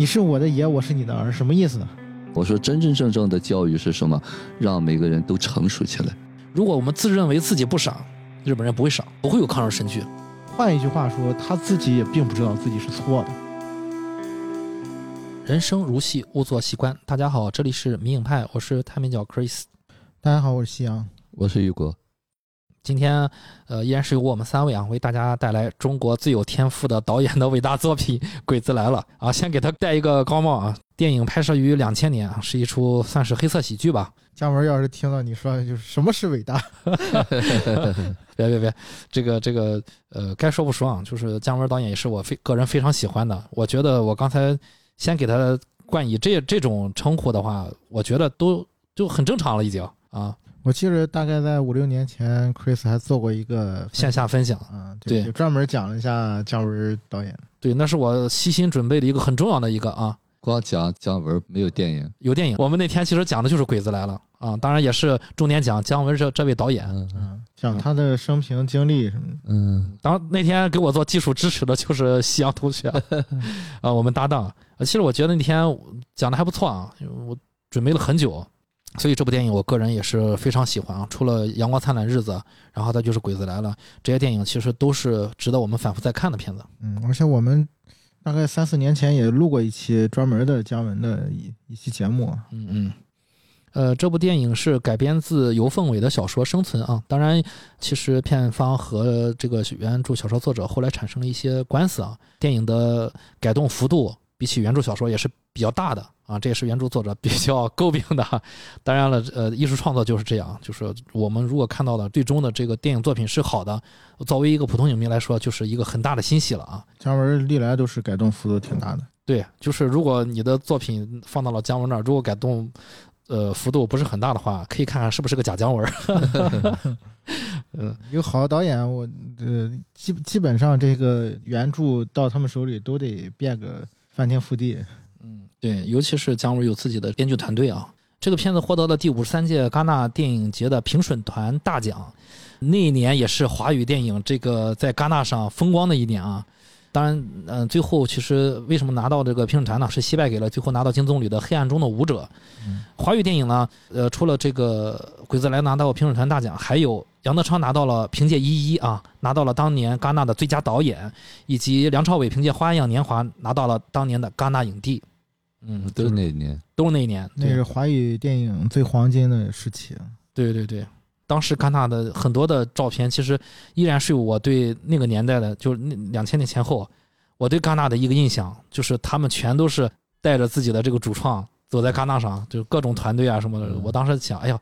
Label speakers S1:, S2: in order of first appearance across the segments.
S1: 你是我的爷，我是你的儿，什么意思呢？
S2: 我说真真正正的教育是什么？让每个人都成熟起来。
S3: 如果我们自认为自己不傻，日本人不会傻，不会有抗日神剧。
S1: 换一句话说，他自己也并不知道自己是错的。
S3: 人生如戏，勿做戏官。大家好，这里是迷影派，我是太美角 Chris。
S1: 大家好，我是夕阳。
S2: 我是雨果。
S3: 今天，呃，依然是由我们三位啊，为大家带来中国最有天赋的导演的伟大作品《鬼子来了》啊。先给他戴一个高帽啊！电影拍摄于两千年啊，是一出算是黑色喜剧吧。
S1: 姜文要是听到你说就是什么是伟大，
S3: 别别别，这个这个呃，该说不说啊，就是姜文导演也是我非个人非常喜欢的。我觉得我刚才先给他冠以这这种称呼的话，我觉得都就很正常了，已经啊。
S1: 我记得大概在五六年前，Chris 还做过一个
S3: 线下分享
S1: 啊，
S3: 对，
S1: 就专门讲了一下姜文导演。
S3: 对，那是我悉心准备的一个很重要的一个啊。
S2: 光讲姜文没有电影，
S3: 有电影。我们那天其实讲的就是《鬼子来了》啊，当然也是重点讲姜文这这位导演，
S1: 嗯，讲他的生平经历什么。
S3: 嗯，当那天给我做技术支持的就是夕阳同学 啊，我们搭档。其实我觉得那天讲的还不错啊，我准备了很久。所以这部电影我个人也是非常喜欢啊，除了《阳光灿烂日子》，然后再就是《鬼子来了》，这些电影其实都是值得我们反复再看的片子。
S1: 嗯，而且我们大概三四年前也录过一期专门的姜文的一一期节目。
S3: 嗯嗯，呃，这部电影是改编自游凤伟的小说《生存》啊，当然，其实片方和这个原著小说作者后来产生了一些官司啊，电影的改动幅度比起原著小说也是比较大的。啊，这也是原著作者比较诟病的。当然了，呃，艺术创作就是这样，就是我们如果看到的最终的这个电影作品是好的，作为一个普通影迷来说，就是一个很大的欣喜了啊。
S1: 姜文历来都是改动幅度挺大的。
S3: 对，就是如果你的作品放到了姜文那儿，如果改动，呃，幅度不是很大的话，可以看看是不是个假姜文。
S1: 嗯，有好的导演，我呃基基本上这个原著到他们手里都得变个翻天覆地。
S3: 嗯对，尤其是姜文有自己的编剧团队啊。这个片子获得了第五十三届戛纳电影节的评审团大奖，那一年也是华语电影这个在戛纳上风光的一年啊。当然，嗯，最后其实为什么拿到这个评审团呢？是惜败给了最后拿到金棕榈的《黑暗中的舞者》。华语电影呢，呃，除了这个《鬼子来》拿到评审团大奖，还有杨德昌拿到了凭借《一一》啊，拿到了当年戛纳的最佳导演，以及梁朝伟凭借《花样年华》拿到了当年的戛纳影帝。嗯，
S2: 都是那一年，
S3: 都是那一年，
S1: 那是华语电影最黄金的时期。
S3: 对对对，当时戛纳的很多的照片，其实依然是我对那个年代的，就是那两千年前后，我对戛纳的一个印象，就是他们全都是带着自己的这个主创走在戛纳上，就各种团队啊什么的。我当时想，哎呀，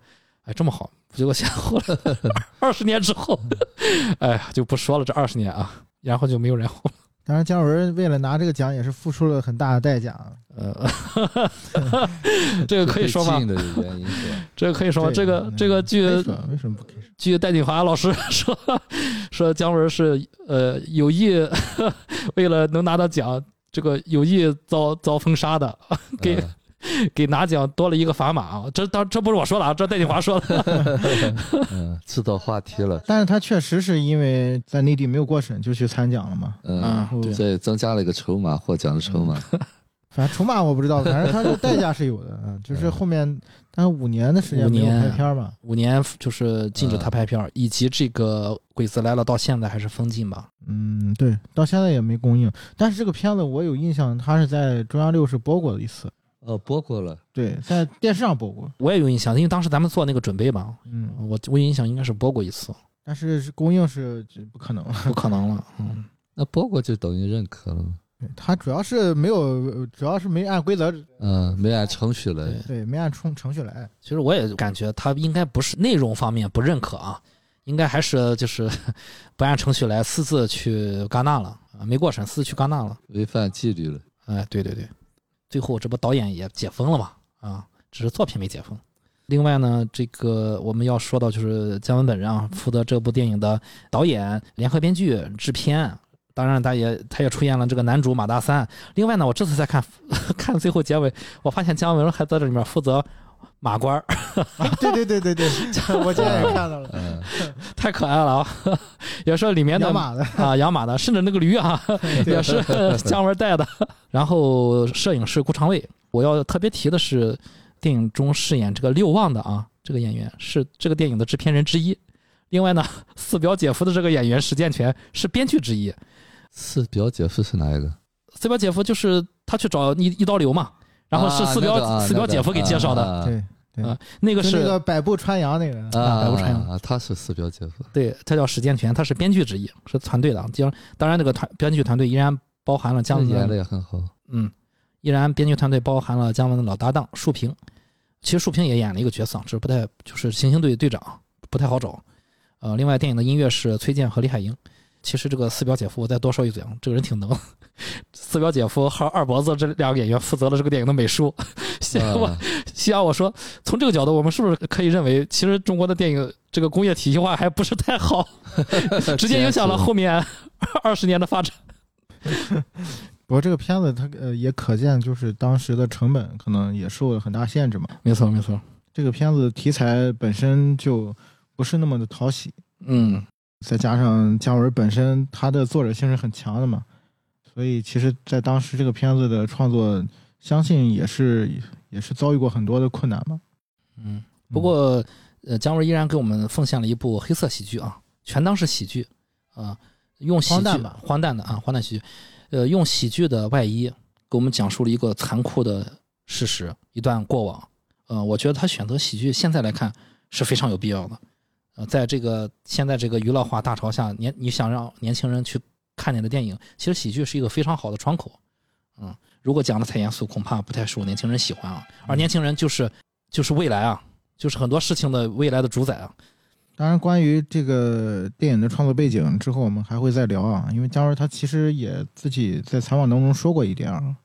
S3: 哎这么好，结果现后来 二十年之后，哎呀就不说了，这二十年啊，然后就没有然后了。
S1: 当然，姜文为了拿这个奖，也是付出了很大的代价。
S3: 呃，这个可以说吗？这个可以说吗，这个这个据
S1: 为什么不可以？
S3: 据戴锦华老师说，说姜文是呃有意为了能拿到奖，这个有意遭遭封杀的，给。给拿奖多了一个砝码啊！这当这不是我说的啊，这戴锦华说的。
S2: 嗯，制造话题了。
S1: 但是他确实是因为在内地没有过审就去参奖了嘛。
S2: 嗯，对，增加了一个筹码，获奖的筹码。
S1: 反正筹码我不知道，反正他的代价是有的啊。就是后面但是五年的时间没有拍片嘛，
S3: 五年就是禁止他拍片，以及这个《鬼子来了》到现在还是封禁吧。
S1: 嗯，对，到现在也没公映。但是这个片子我有印象，他是在中央六是播过的一次。
S2: 呃，播过了，
S1: 对，在电视上播过，
S3: 我也有印象，因为当时咱们做那个准备嘛，嗯，我我印象应该是播过一次，
S1: 但是公映是不可能，
S3: 不可能了，嗯，
S2: 那播过就等于认可了，
S1: 他主要是没有，主要是没按规则，
S2: 嗯，没按程序来，
S1: 对，没按程程序来，
S3: 其实我也感觉他应该不是内容方面不认可啊，应该还是就是 不按程序来，私自去戛纳了啊，没过审，私自去戛纳了，
S2: 违反纪律了，
S3: 哎，对对对。最后，这不导演也解封了嘛？啊，只是作品没解封。另外呢，这个我们要说到就是姜文本人啊，负责这部电影的导演、联合编剧、制片。当然，他也他也出演了这个男主马大三。另外呢，我这次在看 看最后结尾，我发现姜文还在这里面负责马官儿，
S1: 啊，对对对对对，我今天也看到了，
S2: 嗯，
S3: 太可爱了啊！也是里面的
S1: 养马的，
S3: 啊，养马的，甚至那个驴啊，也是 姜文带的。然后摄影师顾长卫，我要特别提的是，电影中饰演这个六旺的啊，这个演员是这个电影的制片人之一。另外呢，四表姐夫的这个演员史建全是编剧之一。
S2: 四表姐夫是哪一个？
S3: 四表姐夫就是他去找一一刀流嘛，然后是四表、
S2: 啊那个啊
S3: 四表姐夫给介绍的。
S2: 啊
S1: 对对，
S3: 啊，那个
S1: 是那个百步穿杨那个，
S2: 啊
S3: 百步穿杨
S2: 啊，他是四表姐夫。
S3: 对，他叫史建全，他是编剧之一，是团队的。当当然，那个团编剧团队依然包含了姜文
S2: 演的也很好。
S3: 嗯，依然编剧团队包含了姜文的老搭档树平，其实树平也演了一个角色，只是不太就是行星队队长，不太好找。呃，另外电影的音乐是崔健和李海英。其实这个四表姐夫，我再多说一嘴啊，这个人挺能。四表姐夫和二脖子这两个演员负责了这个电影的美术。西安我
S2: 啊
S3: 西安我说，从这个角度，我们是不是可以认为，其实中国的电影这个工业体系化还不是太好，直接影响了后面二十年的发展。
S1: 不过这个片子它呃也可见，就是当时的成本可能也受了很大限制嘛。
S3: 没错，没错。
S1: 这个片子题材本身就不是那么的讨喜，
S3: 嗯，
S1: 再加上姜文本身他的作者性是很强的嘛，所以其实，在当时这个片子的创作，相信也是也是遭遇过很多的困难嘛。
S3: 嗯，不过，呃，姜文依然给我们奉献了一部黑色喜剧啊，全当是喜剧啊，用喜剧
S1: 荒诞吧
S3: 荒诞的啊，荒诞喜剧，呃，用喜剧的外衣给我们讲述了一个残酷的事实，一段过往。呃，我觉得他选择喜剧，现在来看是非常有必要的。呃，在这个现在这个娱乐化大潮下，年你想让年轻人去看你的电影，其实喜剧是一个非常好的窗口。嗯，如果讲的太严肃，恐怕不太受年轻人喜欢啊。而年轻人就是就是未来啊，就是很多事情的未来的主宰啊。
S1: 当然，关于这个电影的创作背景，之后我们还会再聊啊。因为姜文他其实也自己在采访当中说过一点啊。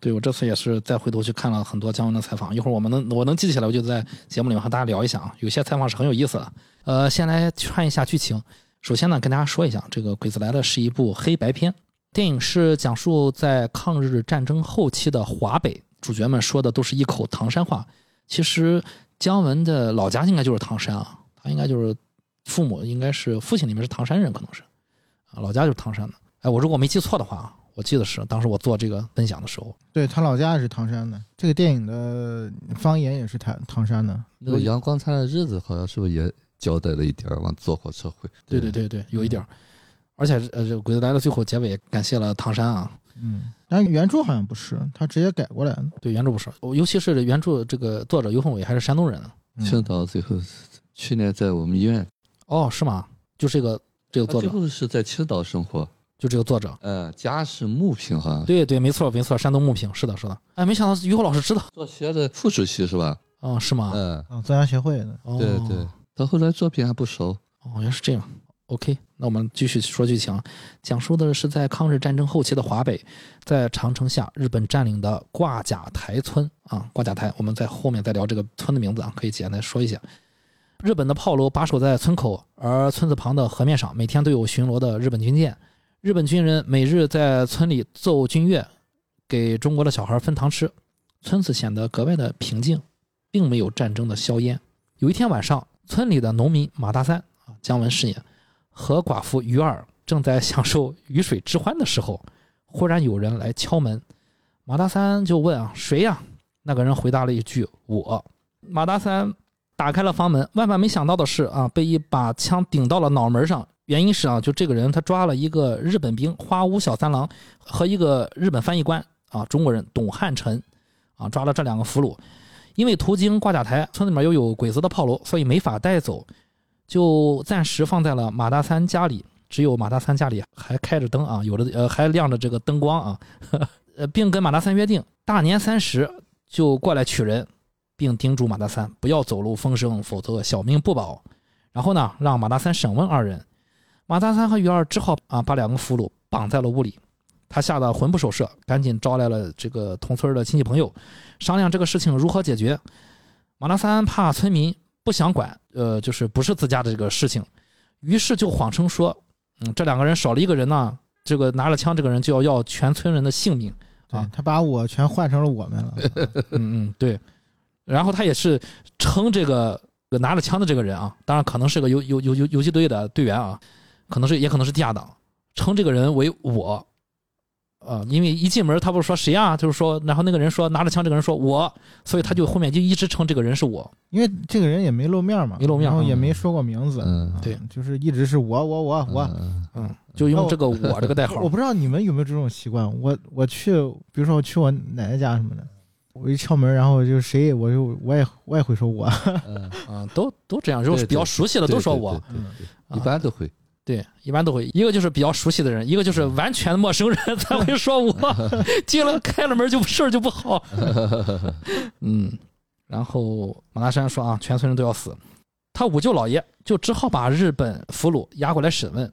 S3: 对我这次也是再回头去看了很多姜文的采访，一会儿我们能我能记起来，我就在节目里面和大家聊一下啊。有些采访是很有意思的。呃，先来串一下剧情。首先呢，跟大家说一下，这个《鬼子来了》是一部黑白片，电影是讲述在抗日战争后期的华北，主角们说的都是一口唐山话。其实姜文的老家应该就是唐山啊，他应该就是父母应该是父亲里面是唐山人，可能是啊，老家就是唐山的。哎，我如果没记错的话啊，我记得是当时我做这个分享的时候，
S1: 对他老家也是唐山的，这个电影的方言也是唐唐山的。
S2: 那个《阳光灿烂的日子》好像是不是也交代了一点儿？往坐火车回。
S3: 对对对对，有一点儿。而且呃，这《鬼子来了》最后结尾感谢了唐山啊，
S1: 嗯，但原著好像不是，他直接改过来的。
S3: 对原著不是，尤其是原著这个作者尤凤伟还是山东人
S1: 嗯
S2: 青岛最后去年在我们医院，
S3: 哦，是吗？就这个这个作者，
S2: 最后是在青岛生活。
S3: 就这个作者，
S2: 呃，家是牟平好像。
S3: 对对，没错没错，山东牟平，是的是的。哎，没想到于后老师知道，
S2: 做协的副主席是吧？
S3: 哦，是吗？
S2: 嗯，
S1: 啊，作家协会的。
S3: 哦、
S2: 对对，他后来作品还不熟。
S3: 哦，原来是这样。OK，那我们继续说剧情，讲述的是在抗日战争后期的华北，在长城下日本占领的挂甲台村啊，挂甲台，我们在后面再聊这个村的名字啊，可以简单说一下。日本的炮楼把守在村口，而村子旁的河面上每天都有巡逻的日本军舰。日本军人每日在村里奏军乐，给中国的小孩分糖吃，村子显得格外的平静，并没有战争的硝烟。有一天晚上，村里的农民马大三啊，姜文饰演，和寡妇于二正在享受鱼水之欢的时候，忽然有人来敲门。马大三就问啊，谁呀？那个人回答了一句：“我。”马大三打开了房门，万万没想到的是啊，被一把枪顶到了脑门上。原因是啊，就这个人他抓了一个日本兵花屋小三郎和一个日本翻译官啊，中国人董汉臣啊，抓了这两个俘虏。因为途经挂甲台，村里面又有鬼子的炮楼，所以没法带走，就暂时放在了马大三家里。只有马大三家里还开着灯啊，有的呃还亮着这个灯光啊，呃，并跟马大三约定，大年三十就过来取人，并叮嘱马大三不要走漏风声，否则小命不保。然后呢，让马大三审问二人。马大三和于二只好啊把两个俘虏绑在了屋里。他吓得魂不守舍，赶紧招来了这个同村的亲戚朋友，商量这个事情如何解决。马大三怕村民不想管，呃，就是不是自家的这个事情，于是就谎称说，嗯，这两个人少了一个人呢，这个拿了枪这个人就要要全村人的性命。啊
S1: 他把我全换成了我们了。
S3: 嗯嗯，对。然后他也是称这个拿着枪的这个人啊，当然可能是个游游游游游击队的队员啊，可能是也可能是地下党，称这个人为我。呃，因为一进门他不是说谁啊，就是说，然后那个人说拿着枪，这个人说我，所以他就后面就一直称这个人是我。
S1: 因为这个人也没露面嘛，
S3: 没露面
S1: 然后也
S2: 嗯
S1: 没说过名字，
S2: 嗯，
S3: 对
S1: 嗯就是一直是我我我我。
S2: 嗯
S3: 嗯，就用这个我这个代号。
S1: 我不知道你们有没有这种习惯，我我去，比如说我去我奶奶家什么的，我一敲门，然后就谁，我就我也我也会说我，
S2: 嗯，
S3: 嗯，都都这样，就是比较熟悉的都说我。
S2: 对对对对一般都会。
S3: 对，一般都会，一个就是比较熟悉的人，一个就是完全的陌生人 才会说我 进了开了门就事儿就不好。嗯，然后马大山说啊，全村人都要死，他五舅老爷就只好把日本俘虏押过来审问。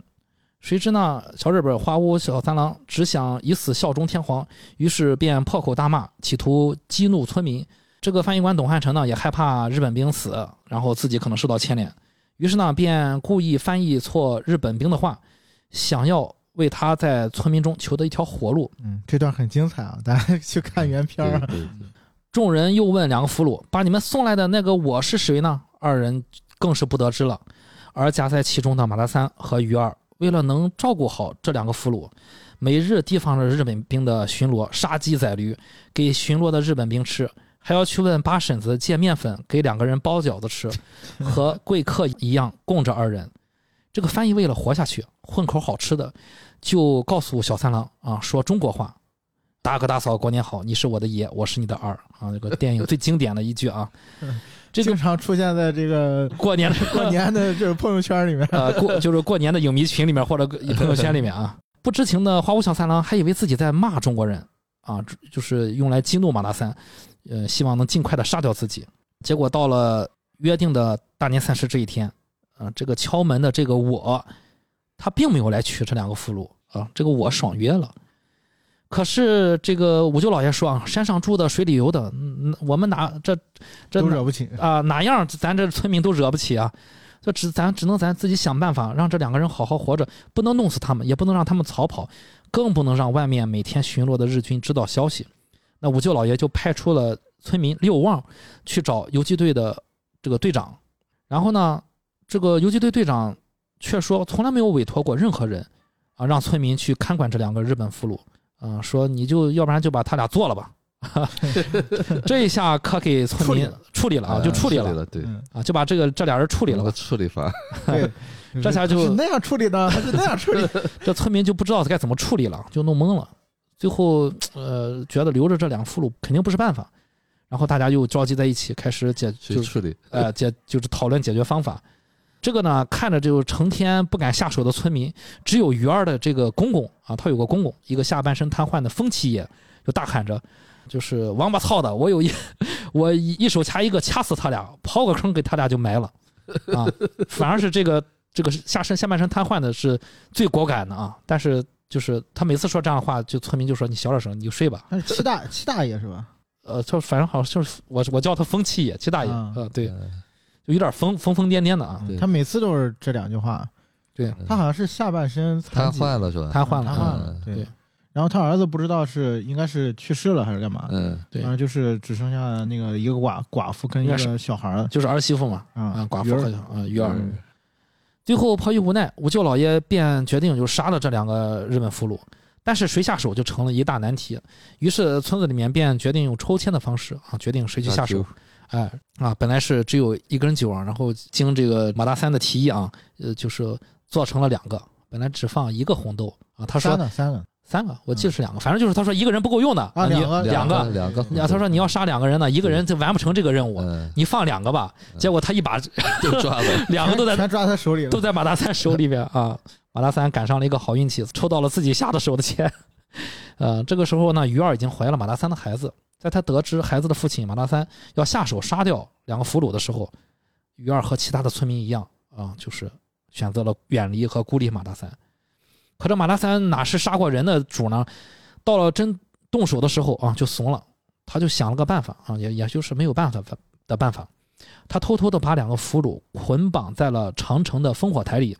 S3: 谁知呢，小日本花屋小三郎只想以死效忠天皇，于是便破口大骂，企图激怒村民。这个翻译官董汉成呢，也害怕日本兵死，然后自己可能受到牵连。于是呢，便故意翻译错日本兵的话，想要为他在村民中求得一条活路。
S1: 嗯，这段很精彩啊，大家去看原片儿
S3: 众人又问两个俘虏：“把你们送来的那个我是谁呢？”二人更是不得知了。而夹在其中的马大三和鱼儿，为了能照顾好这两个俘虏，每日提防着日本兵的巡逻，杀鸡宰驴，给巡逻的日本兵吃。还要去问八婶子借面粉给两个人包饺子吃，和贵客一样供着二人。这个翻译为了活下去，混口好吃的，就告诉小三郎啊说中国话：“大哥大嫂过年好，你是我的爷，我是你的儿啊。”这个电影最经典的一句啊，这
S1: 经常出现在这个
S3: 过年的
S1: 过年的就是朋友圈里面。
S3: 呃过就是过年的影迷群里面或者朋友圈里面啊，不知情的花无小三郎还以为自己在骂中国人啊，就是用来激怒马大三，呃，希望能尽快的杀掉自己。结果到了约定的大年三十这一天，啊，这个敲门的这个我，他并没有来取这两个俘虏啊，这个我爽约了。可是这个五舅老爷说啊，山上住的，水里游的，嗯，我们哪这这
S1: 都惹不起，
S3: 啊、哪样咱这村民都惹不起啊！这只咱只能咱自己想办法，让这两个人好好活着，不能弄死他们，也不能让他们逃跑，更不能让外面每天巡逻的日军知道消息。那五舅老爷就派出了村民六旺去找游击队的这个队长，然后呢，这个游击队队长却说从来没有委托过任何人啊，让村民去看管这两个日本俘虏。啊，说你就要不然就把他俩做了吧，这一下可给村民处理了啊，就处理了
S2: 了，对，
S1: 嗯，
S3: 啊，就把这个这俩人处理了
S2: 那个。处理法，
S1: 对，
S3: 这下就是
S1: 那样处理的，还是那样处理。
S3: 这村民就不知道该怎么处理了，就弄懵了。最后，呃，觉得留着这两俘虏肯定不是办法，然后大家又召集在一起，开始解就
S2: 处理。
S3: 呃解就是讨论解决方法。这个呢，看着就成天不敢下手的村民，只有鱼儿的这个公公啊，他有个公公，一个下半身瘫痪的风七爷，就大喊着，就是王八操的，我有一 我一一手掐一个，掐死他俩，刨个坑给他俩就埋了啊。反而是这个这个下身下半身瘫痪的是最果敢的啊，但是就是他每次说这样的话，就村民就说你小点声，你就睡吧。
S1: 他是七大七大爷是吧？
S3: 呃，就反正好像就是我我叫他风七爷，七大爷，
S1: 啊
S3: 呃，对，
S2: 嗯
S3: 就有点疯疯疯癫癫的啊，
S1: 他每次都是这两句话。
S3: 对，
S1: 他好像是下半身
S2: 瘫痪了是吧？
S3: 瘫痪了
S1: 瘫痪了
S2: 嗯，
S1: 对。
S3: 对。
S1: 然后他儿子不知道是应该是去世了还是干嘛，
S2: 嗯，
S3: 对
S1: 反正就是只剩下那个一个寡寡妇跟一个小孩儿
S3: 就是儿媳妇嘛，
S1: 啊
S3: 啊，寡妇和啊鱼儿。
S2: 嗯
S3: 最后迫于无奈，五舅老爷便决定就杀了这两个日本俘虏，但是谁下手就成了一大难题。于是村子里面便决定用抽签的方式啊，决定谁去下手。哎啊，本来是只有一根酒啊，然后经这个马大三的提议啊，呃，就是做成了两个，本来只放一个红豆啊，他说
S1: 三个三个
S3: 三个，我记得是两个，反正就是他说一个人不够用的
S1: 啊
S3: 你
S1: 两个
S3: 两
S2: 个两个，
S3: 啊，他说你要杀两个人呢，一个人就完不成这个任务，
S2: 嗯，
S3: 你放两个吧。结果他一把
S2: 就抓了，
S3: 两个都在
S1: 全抓他手里
S3: 都。在马大三手里边啊。马大三赶上了一个好运气，抽到了自己下的手的钱。呃，这个时候呢，鱼儿已经怀了马大三的孩子。在他得知孩子的父亲马大三要下手杀掉两个俘虏的时候，鱼儿和其他的村民一样啊，就是选择了远离和孤立马大三。可这马大三哪是杀过人的主呢？到了真动手的时候啊，就怂了。他就想了个办法啊，也也就是没有办法的办法。他偷偷的把两个俘虏捆绑在了长城的烽火台里，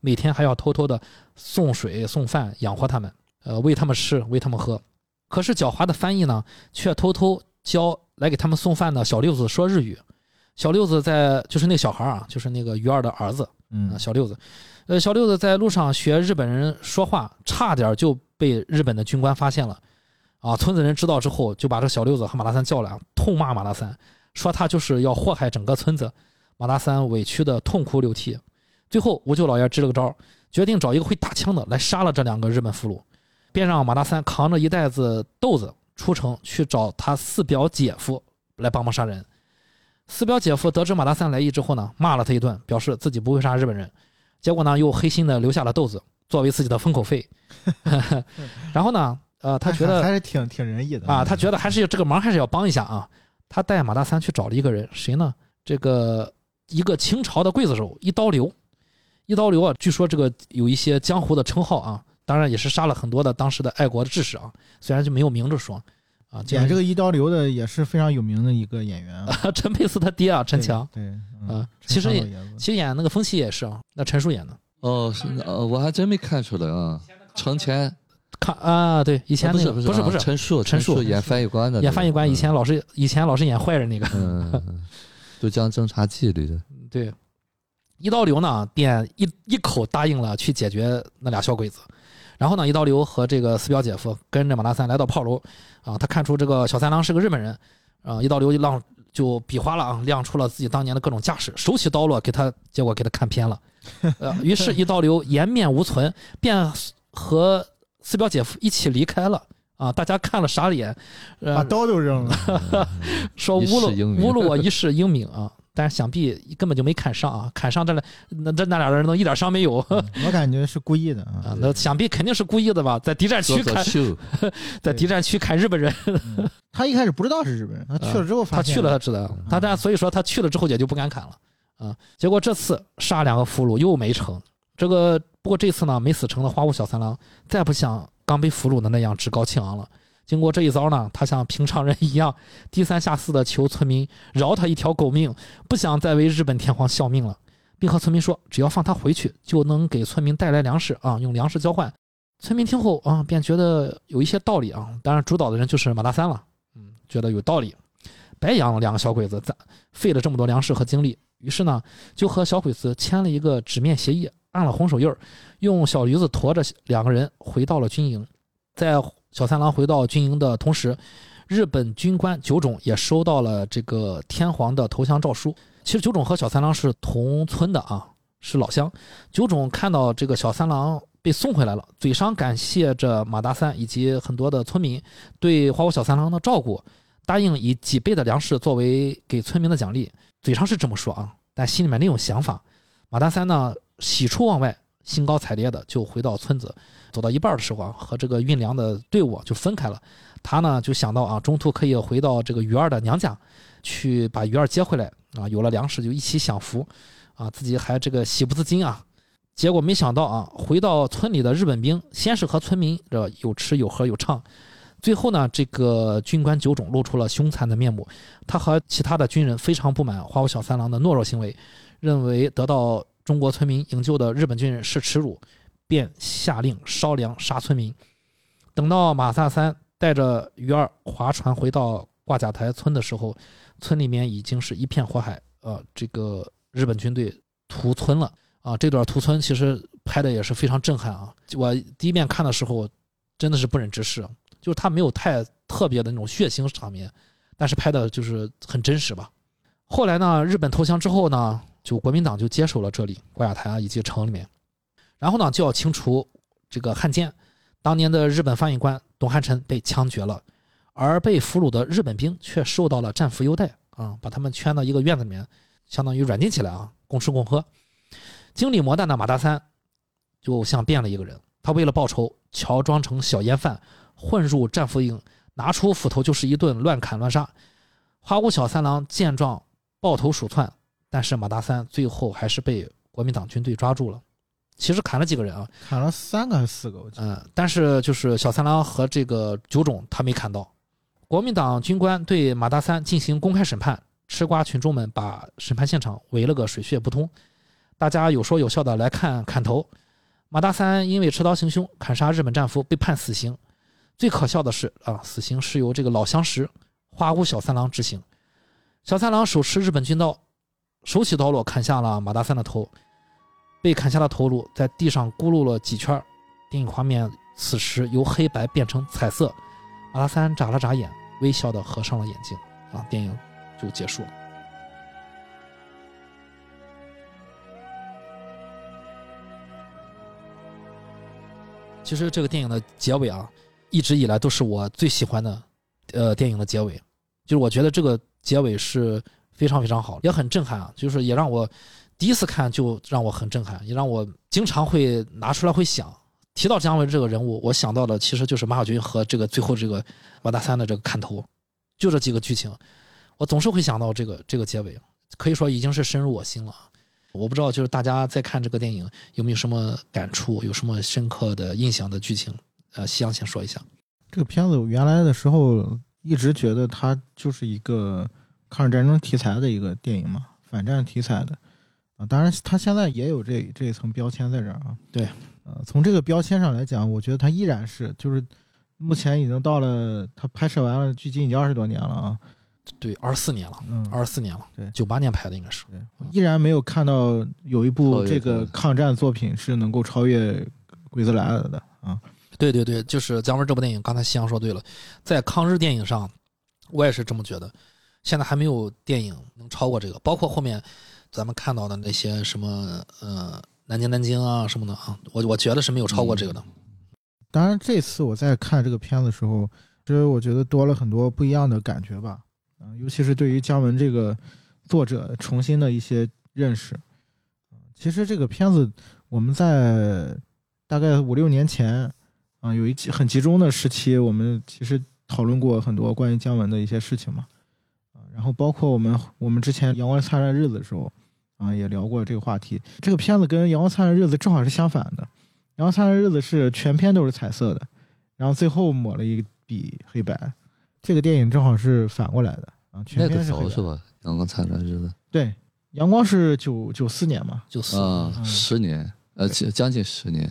S3: 每天还要偷偷的送水送饭养活他们，呃，喂他们吃，喂他们喝。可是狡猾的翻译呢，却偷偷教来给他们送饭的小六子说日语。小六子在就是那小孩啊，就是那个鱼儿的儿子
S1: 嗯
S3: 啊，小六子。呃，小六子在路上学日本人说话，差点就被日本的军官发现了。啊，村子人知道之后，就把这小六子和马大三叫来，痛骂马大三，说他就是要祸害整个村子。马大三委屈的痛哭流涕。最后，吴舅老爷支了个招，决定找一个会打枪的来杀了这两个日本俘虏，便让马大三扛着一袋子豆子出城去找他四表姐夫来帮忙杀人。四表姐夫得知马大三来意之后呢，骂了他一顿，表示自己不会杀日本人。结果呢，又黑心的留下了豆子作为自己的封口费。然后呢，呃，他觉得
S1: 还是挺挺仁义的
S3: 啊，他觉得还是这个忙还是要帮一下啊。他带马大三去找了一个人，谁呢？这个一个清朝的刽子手一刀流。一刀流啊，据说这个有一些江湖的称号啊，当然也是杀了很多的当时的爱国的志士啊，虽然就没有明着说啊。
S1: 演这个一刀流的也是非常有名的一个演员啊，
S3: 陈佩斯他爹啊，陈强
S1: 对，嗯
S3: 啊，其实其实演那个风七也是啊，那陈数演的。
S2: 哦，是呃，我还真没看出来啊。程前
S3: 看啊，对，以前那个
S2: 不是是
S3: 不是不是
S2: 陈数，
S3: 陈数
S2: 数演翻译官的，
S3: 演翻译官，以前
S2: 嗯
S3: 老是以前老是演坏人那个。
S2: 嗯，嗯都江侦察记里的，
S3: 对，一刀流呢，便一一口答应了去解决那俩小鬼子。然后呢，一刀流和这个四表姐夫跟着马大三来到炮楼，啊，他看出这个小三郎是个日本人，啊，一刀流一浪就比划了啊，亮出了自己当年的各种架势，手起刀落给他，结果给他看偏了，呃，于是，一刀流颜面无存，便和四表姐夫一起离开了。啊，大家看了傻眼，呃
S1: 把刀都扔了，
S3: 说侮辱侮辱我一世英名啊！但是想必根本就没砍伤啊，砍伤这俩那这那俩人能一点伤没有
S1: 我感觉是故意的啊。
S3: 啊？那想必肯定是故意的吧？在敌占区砍，在敌占区砍日本人，
S1: 嗯他一开始不知道是日本人，他去了之后发现
S3: 他去了，他知道，他但所以说他去了之后也就不敢砍了啊。结果这次杀两个俘虏又没成，这个不过这次呢没死成的花屋小三郎再不像刚被俘虏的那样趾高气昂了。经过这一遭呢，他像平常人一样低三下四的求村民饶他一条狗命，不想再为日本天皇效命了，并和村民说，只要放他回去，就能给村民带来粮食啊，用粮食交换。村民听后啊，便觉得有一些道理啊。当然，主导的人就是马大三了，嗯，觉得有道理。白养了两个小鬼子，咱费了这么多粮食和精力，于是呢，就和小鬼子签了一个纸面协议，按了红手印儿，用小驴子驮着两个人回到了军营。在小三郎回到军营的同时，日本军官九种也收到了这个天皇的投降诏书。其实九种和小三郎是同村的啊，是老乡。九种看到这个小三郎被送回来了，嘴上感谢着马大三以及很多的村民对花屋小三郎的照顾，答应以几倍的粮食作为给村民的奖励。嘴上是这么说啊，但心里面另有想法。马大三呢，喜出望外，兴高采烈的就回到村子。走到一半的时候啊，和这个运粮的队伍就分开了。他呢就想到啊，中途可以回到这个鱼儿的娘家，去把鱼儿接回来啊。有了粮食就一起享福，啊，自己还这个喜不自禁啊。结果没想到啊，回到村里的日本兵先是和村民这有吃有喝有唱，最后呢，这个军官九种露出了凶残的面目。他和其他的军人非常不满花屋小三郎的懦弱行为，认为得到中国村民营救的日本军人是耻辱。便下令烧粮杀村民。等到马萨三带着鱼儿划船回到挂甲台村的时候，村里面已经是一片火海。呃，这个日本军队屠村了啊！这段屠村其实拍的也是非常震撼啊！我第一遍看的时候真的是不忍直视，就是他没有太特别的那种血腥场面，但是拍的就是很真实吧。后来呢，日本投降之后呢，就国民党就接手了这里挂甲台啊以及城里面。然后呢，就要清除这个汉奸。当年的日本翻译官董汉臣被枪决了，而被俘虏的日本兵却受到了战俘优待啊，把他们圈到一个院子里面，相当于软禁起来啊，共吃共喝。经历磨难的马大三就像变了一个人，他为了报仇，乔装成小烟贩，混入战俘营，拿出斧头就是一顿乱砍乱杀。花屋小三郎见状抱头鼠窜，但是马大三最后还是被国民党军队抓住了。其实砍了几个人啊，
S1: 砍了三个还是四个？我记得。
S3: 嗯，但是就是小三郎和这个九种他没砍到。国民党军官对马大三进行公开审判，吃瓜群众们把审判现场围了个水泄不通，大家有说有笑的来看砍头。马大三因为持刀行凶，砍杀日本战俘被判死刑。最可笑的是啊，死刑是由这个老相识花屋小三郎执行。小三郎手持日本军刀，手起刀落砍下了马大三的头，被砍下的头颅在地上咕噜了几圈。电影画面此时由黑白变成彩色，阿拉三眨了眨眼，微笑的合上了眼睛。啊，电影就结束了。其实这个电影的结尾啊，一直以来都是我最喜欢的，呃，电影的结尾，就是我觉得这个结尾是非常非常好，也很震撼啊，就是也让我第一次看就让我很震撼，也让我经常会拿出来会想。提到姜文这个人物，我想到的其实就是马小军和这个最后这个王大三的这个砍头，就这几个剧情，我总是会想到这个这个结尾，可以说已经是深入我心了。我不知道，就是大家在看这个电影有没有什么感触，有什么深刻的印象的剧情？呃，夕阳先说一下。
S1: 这个片子原来的时候一直觉得它就是一个抗日战争题材的一个电影嘛，反战题材的啊。当然，他现在也有这这一层标签在这儿啊。
S3: 对，
S1: 呃，从这个标签上来讲，我觉得他依然是就是目前已经到了他拍摄完了，距今已经二十多年了啊。
S3: 对，二四年了，
S1: 嗯，
S3: 二四年了，
S1: 对
S3: 九八年拍的应该是。
S1: 对，依然没有看到有一部这个抗战作品是能够超越《鬼子来了》的啊。
S3: 对对对，就是姜文这部电影，刚才夕阳说对了，在抗日电影上，我也是这么觉得。现在还没有电影能超过这个，包括后面咱们看到的那些什么呃南京南京啊什么的啊，我我觉得是没有超过这个的。
S1: 当然，这次我在看这个片子的时候，其实我觉得多了很多不一样的感觉吧。嗯，尤其是对于姜文这个作者重新的一些认识。其实这个片子我们在大概五六年前，啊，有一期很集中的时期，我们其实讨论过很多关于姜文的一些事情嘛。啊，然后包括我们我们之前《阳光灿烂日子》的时候，啊，也聊过这个话题。这个片子跟《阳光灿烂日子》正好是相反的，《阳光灿烂日子》是全片都是彩色的，然后最后抹了一笔黑白。这个电影正好是反过来的啊，全片是黑白
S2: 早是吧？阳光灿烂日子
S1: 对，阳光是九九四年嘛，
S3: 九四、
S2: 啊，
S1: 嗯
S2: 十年，呃，将将近十年。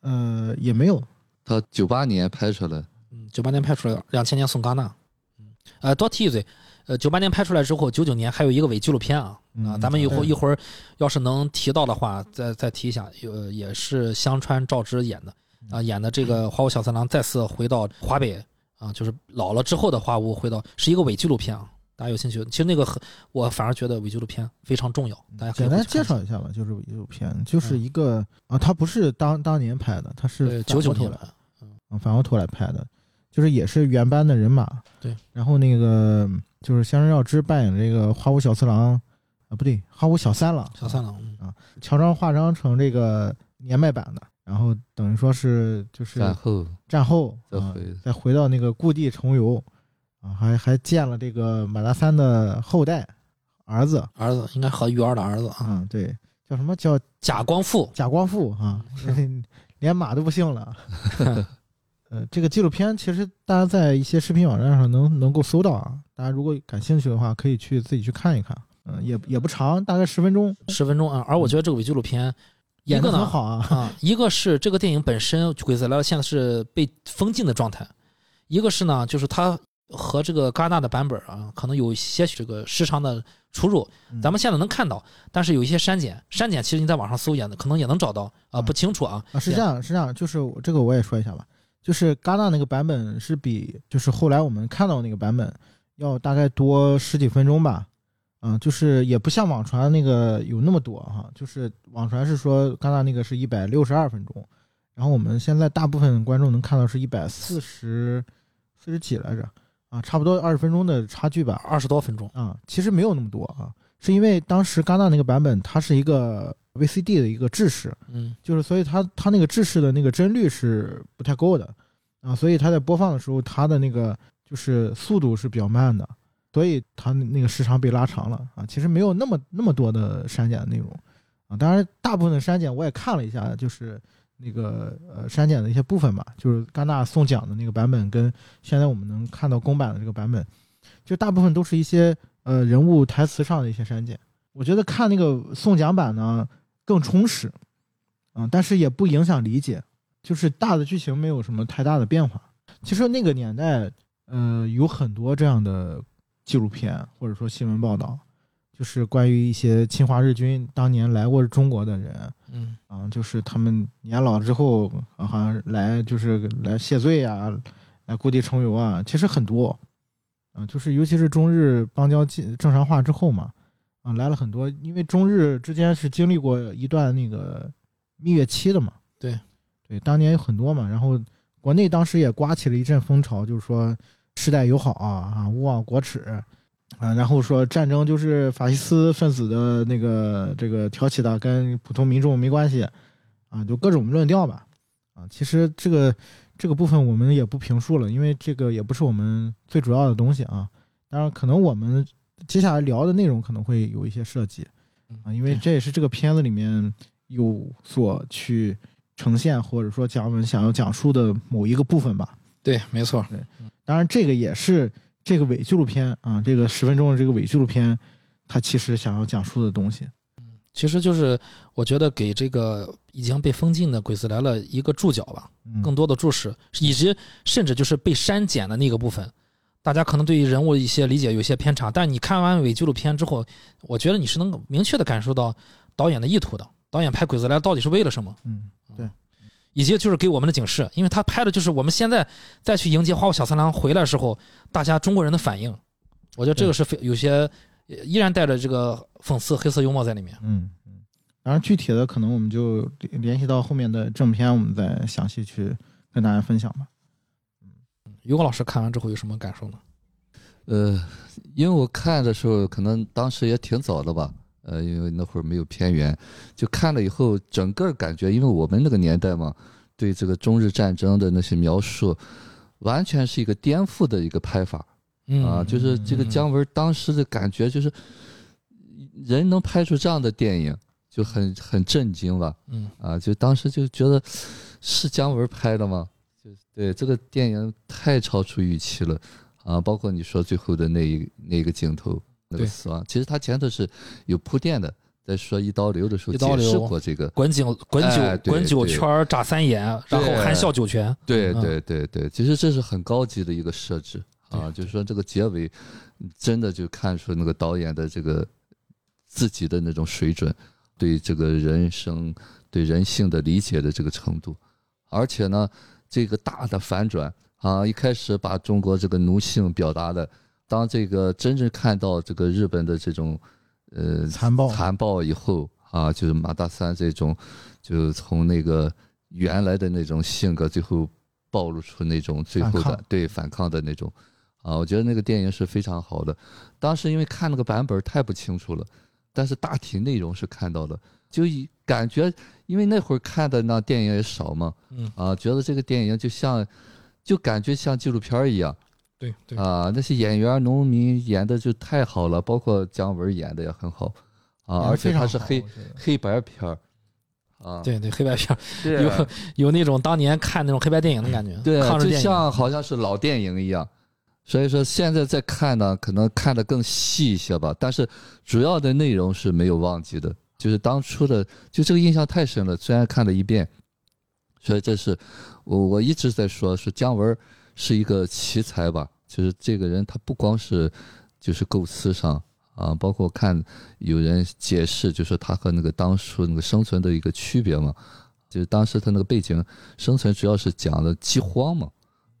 S1: 呃，也没有，
S2: 他九八年拍出来，
S3: 嗯，九八年拍出来，两千年送戛纳。嗯，呃，多提一嘴，呃，九八年拍出来之后，九九年还有一个伪纪录片啊啊，
S1: 嗯
S3: 咱们一会儿一会儿要是能提到的话，再再提一下，有也是香川照之演的啊，演的这个花屋小三郎再次回到华北啊，就是老了之后的花屋回到，是一个伪纪录片啊。大家有兴趣，其实那个很，我反而觉得伪纪录片非常重要，大家
S1: 简单介绍一下吧，就是伪纪录片，就是一个、啊，它不是当当年拍的，它是
S3: 九九年
S1: 过头来，啊，反过头来拍的，就是也是原班的人马，
S3: 对，
S1: 然后那个就是香川照之扮演这个花无小次郎，啊，不对，花无小三郎，
S3: 小三郎，嗯。
S1: 乔装化妆成这个年迈版的，然后等于说是就是
S2: 战后
S1: 战后啊
S2: 再回
S1: 再回到那个故地重游，啊，还还见了这个马大三的后代儿子，
S3: 儿子应该和鱼儿的儿子啊，
S1: 啊，对，叫什么？叫
S3: 贾光富，
S1: 贾光富啊，连马都不姓了。呃，这个纪录片其实大家在一些视频网站上能能够搜到啊，大家如果感兴趣的话，可以去自己去看一看。嗯、也也不长，大概十分钟，
S3: 十分钟啊。而我觉得这个伪纪录片，一
S1: 演
S3: 个呢
S1: 的很好啊。
S3: 啊，一个是这个电影本身《鬼子来了》现在是被封禁的状态，一个是呢，就是它和这个戛纳的版本啊，可能有些许这个时长的出入，
S1: 嗯
S3: 咱们现在能看到，但是有一些删减，删减其实你在网上搜也可能也能找到啊，
S1: 嗯
S3: 不清楚啊。
S1: 啊，是这样，是这样，就是我这个我也说一下吧，就是戛纳那个版本是比就是后来我们看到那个版本要大概多十几分钟吧，嗯，就是也不像网传那个有那么多哈，就是网传是说戛纳那个是一百六十二分钟，然后我们现在大部分观众能看到是一百四十四十几来着，啊，差不多二十分钟的差距吧，
S3: 二十多分钟，
S1: 啊，其实没有那么多啊，是因为当时戛纳那个版本它是一个 VCD 的一个制式。
S3: 嗯，
S1: 就是所以它它那个制式的那个帧率是不太够的啊，所以它在播放的时候，它的那个就是速度是比较慢的，所以它那个时长被拉长了啊。其实没有那么那么多的删减的内容啊，当然大部分的删减我也看了一下，就是那个呃删减的一些部分吧，就是戛纳送奖的那个版本跟现在我们能看到公版的这个版本，就大部分都是一些呃人物台词上的一些删减。我觉得看那个送奖版呢更充实，啊，但是也不影响理解，就是大的剧情没有什么太大的变化。其实那个年代呃，有很多这样的纪录片或者说新闻报道，就是关于一些侵华日军当年来过中国的人，
S3: 嗯。
S1: 啊，就是他们年老之后啊，好像来就是来谢罪啊，来故地重游啊，其实很多，啊，就是尤其是中日邦交进正常化之后嘛，啊，来了很多，因为中日之间是经历过一段那个蜜月期的嘛，
S3: 对，
S1: 对，当年有很多嘛，然后国内当时也刮起了一阵风潮，就是说世代友好啊，啊，勿忘国耻。啊，然后说战争就是法西斯分子的那个这个挑起的，跟普通民众没关系，啊，就各种论调吧，啊，其实这个这个部分我们也不评述了，因为这个也不是我们最主要的东西啊。当然，可能我们接下来聊的内容可能会有一些涉及，啊，因为这也是这个片子里面有所去呈现或者说讲我们想要讲述的某一个部分吧。
S3: 对，没错。
S1: 对当然，这个也是。这个伪纪录片啊，这个十分钟的这个伪纪录片，它其实想要讲述的东西，
S3: 嗯，其实就是我觉得给这个已经被封禁的《鬼子来了》一个注脚吧，更多的注释，以及甚至就是被删减的那个部分，大家可能对于人物一些理解有些偏差，但你看完伪纪录片之后，我觉得你是能明确的感受到导演的意图的，导演拍《鬼子来了》到底是为了什么？
S1: 嗯，对。
S3: 以及就是给我们的警示，因为他拍的就是我们现在再去迎接花花小三郎回来的时候，大家中国人的反应，我觉得这个是非有些依然带着这个讽刺黑色幽默在里面。
S1: 嗯嗯，然后具体的可能我们就联系到后面的正片，我们再详细去跟大家分享吧。
S3: 嗯，于果老师看完之后有什么感受呢？
S2: 呃，因为我看的时候可能当时也挺早的吧。呃，因为那会儿没有片源，就看了以后，整个感觉，因为我们那个年代嘛，对这个中日战争的那些描述，完全是一个颠覆的一个拍法，啊，就是这个姜文当时的感觉，就是人能拍出这样的电影，就很很震惊吧，
S3: 嗯，
S2: 啊，就当时就觉得是姜文拍的吗？就对这个电影太超出预期了，啊，包括你说最后的那一那个镜头。那个死亡，其实它前头是有铺垫的，在说一刀流的时候解释过这个
S3: 滚九滚九滚九圈眨三眼，然后含笑九泉。
S2: 对对对对，其实这是很高级的一个设置啊，就是说这个结尾真的就看出那个导演的这个自己的那种水准，对这个人生对人性的理解的这个程度，而且呢，这个大的反转啊，一开始把中国这个奴性表达的。当这个真正看到这个日本的这种，呃，
S1: 残暴
S2: 残暴以后啊，就是马大三这种，就从那个原来的那种性格，最后暴露出那种最后的对反抗的那种，啊，我觉得那个电影是非常好的。当时因为看那个版本太不清楚了，但是大体内容是看到的，就感觉因为那会儿看的那电影也少嘛，
S3: 嗯
S2: 啊，觉得这个电影就像，就感觉像纪录片一样。
S3: 对对
S2: 啊，那些演员农民演的就太好了，包括姜文演的也很好啊，而且他是黑黑白片儿啊，
S3: 对对黑白片
S2: 儿，
S3: 有有那种当年看那种黑白电影的感觉，
S2: 对，就像好像是老电影一样。所以说现在再看呢，可能看的更细一些吧，但是主要的内容是没有忘记的，就是当初的，就这个印象太深了，虽然看了一遍，所以这是我我一直在说，说姜文。是一个奇才吧，就是这个人，他不光是就是构思上啊，包括看有人解释，就是他和那个当初那个生存的一个区别嘛，就是当时他那个背景生存主要是讲的饥荒嘛，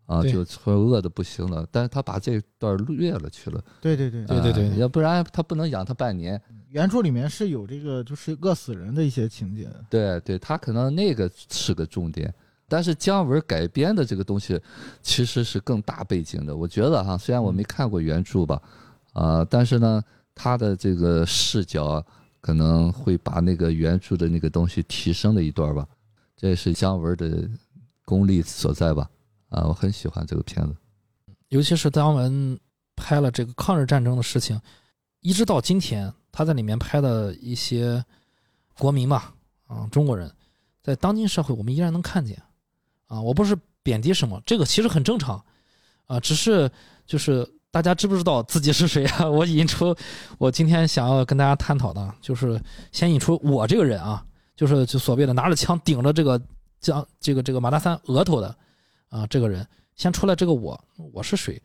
S2: 啊，就村饿的不行了，但是他把这段略了去了，
S1: 对对对
S3: 对对对，
S2: 要不然他不能养他半年。
S1: 原著里面是有这个就是饿死人的一些情节，
S2: 对对，他可能那个是个重点。但是姜文改编的这个东西，其实是更大背景的。我觉得哈，虽然我没看过原著吧，啊，但是呢，他的这个视角可能会把那个原著的那个东西提升了一段吧。这也是姜文的功力所在吧。啊，我很喜欢这个片子，
S3: 尤其是姜文拍了这个抗日战争的事情，一直到今天，他在里面拍的一些国民吧，啊，中国人，在当今社会，我们依然能看见。啊，我不是贬低什么，这个其实很正常，啊，只是就是大家知不知道自己是谁啊？我引出我今天想要跟大家探讨的，就是先引出我这个人啊，就是就所谓的拿着枪顶着这个将这个这个马大三额头的啊，这个人先出来这个我我是谁？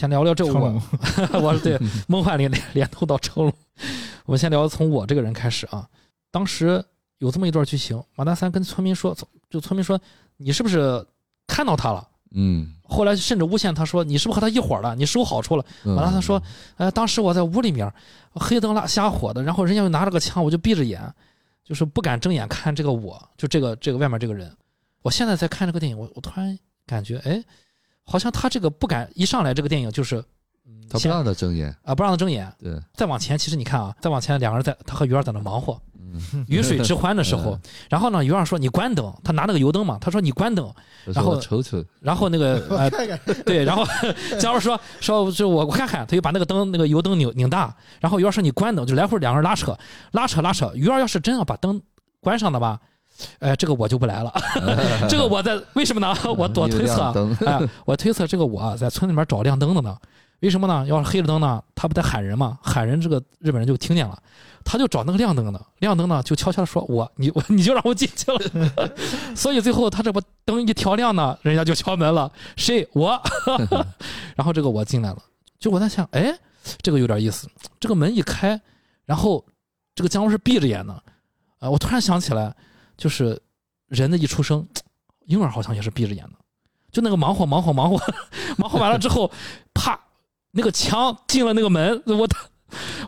S3: 先聊聊这我，我是对 梦幻联联联动到成龙。我们先聊从我这个人开始啊。当时有这么一段剧情，马大三跟村民说，就村民说你是不是看到他了？
S2: 嗯，
S3: 后来甚至诬陷他说你是不是和他一伙儿的？你收好处了？
S2: 嗯
S3: 马大三说，呃，当时我在屋里面，黑灯拉瞎火的，然后人家又拿着个枪，我就闭着眼，就是不敢睁眼看这个我，就这个这个外面这个人。我现在在看这个电影，我我突然感觉，哎，好像他这个不敢一上来这个电影就是，
S2: 他不让他睁眼，
S3: 啊不让他睁眼，
S2: 对，
S3: 再往前，其实你看啊，再往前两个人在他和鱼儿在那忙活，
S2: 嗯，
S3: 鱼水之欢的时候。
S2: 嗯，
S3: 然后呢，鱼儿说你关灯，他拿 那个油灯。嘛，他说你关灯，然后然后那个呃
S1: 看看。
S3: 对，然后假如说说就我我看看，他就把那个灯那个油灯拧拧大，然后鱼儿说你关灯，就来回两个人拉扯拉扯拉扯，鱼儿要是真要把灯关上的吧。哎，这个我就不来了。这个我在为什么呢？我我推测哎，我推测这个我啊在村里面找亮灯的呢。为什么呢？要是黑着灯呢，他不得喊人吗？喊人，这个日本人就听见了，他就找那个亮灯的，亮灯呢就悄悄地说：“我你我你就让我进去了。”所以最后他这不灯一调亮呢，人家就敲门了，谁我？然后这个我进来了，就我在想，哎，这个有点意思。这个门一开，然后这个姜文是闭着眼的，啊、我突然想起来，就是人的一出生，婴儿好像也是闭着眼的。就那个忙活忙活忙活，忙活完了之后，啪，那个枪进了那个门，我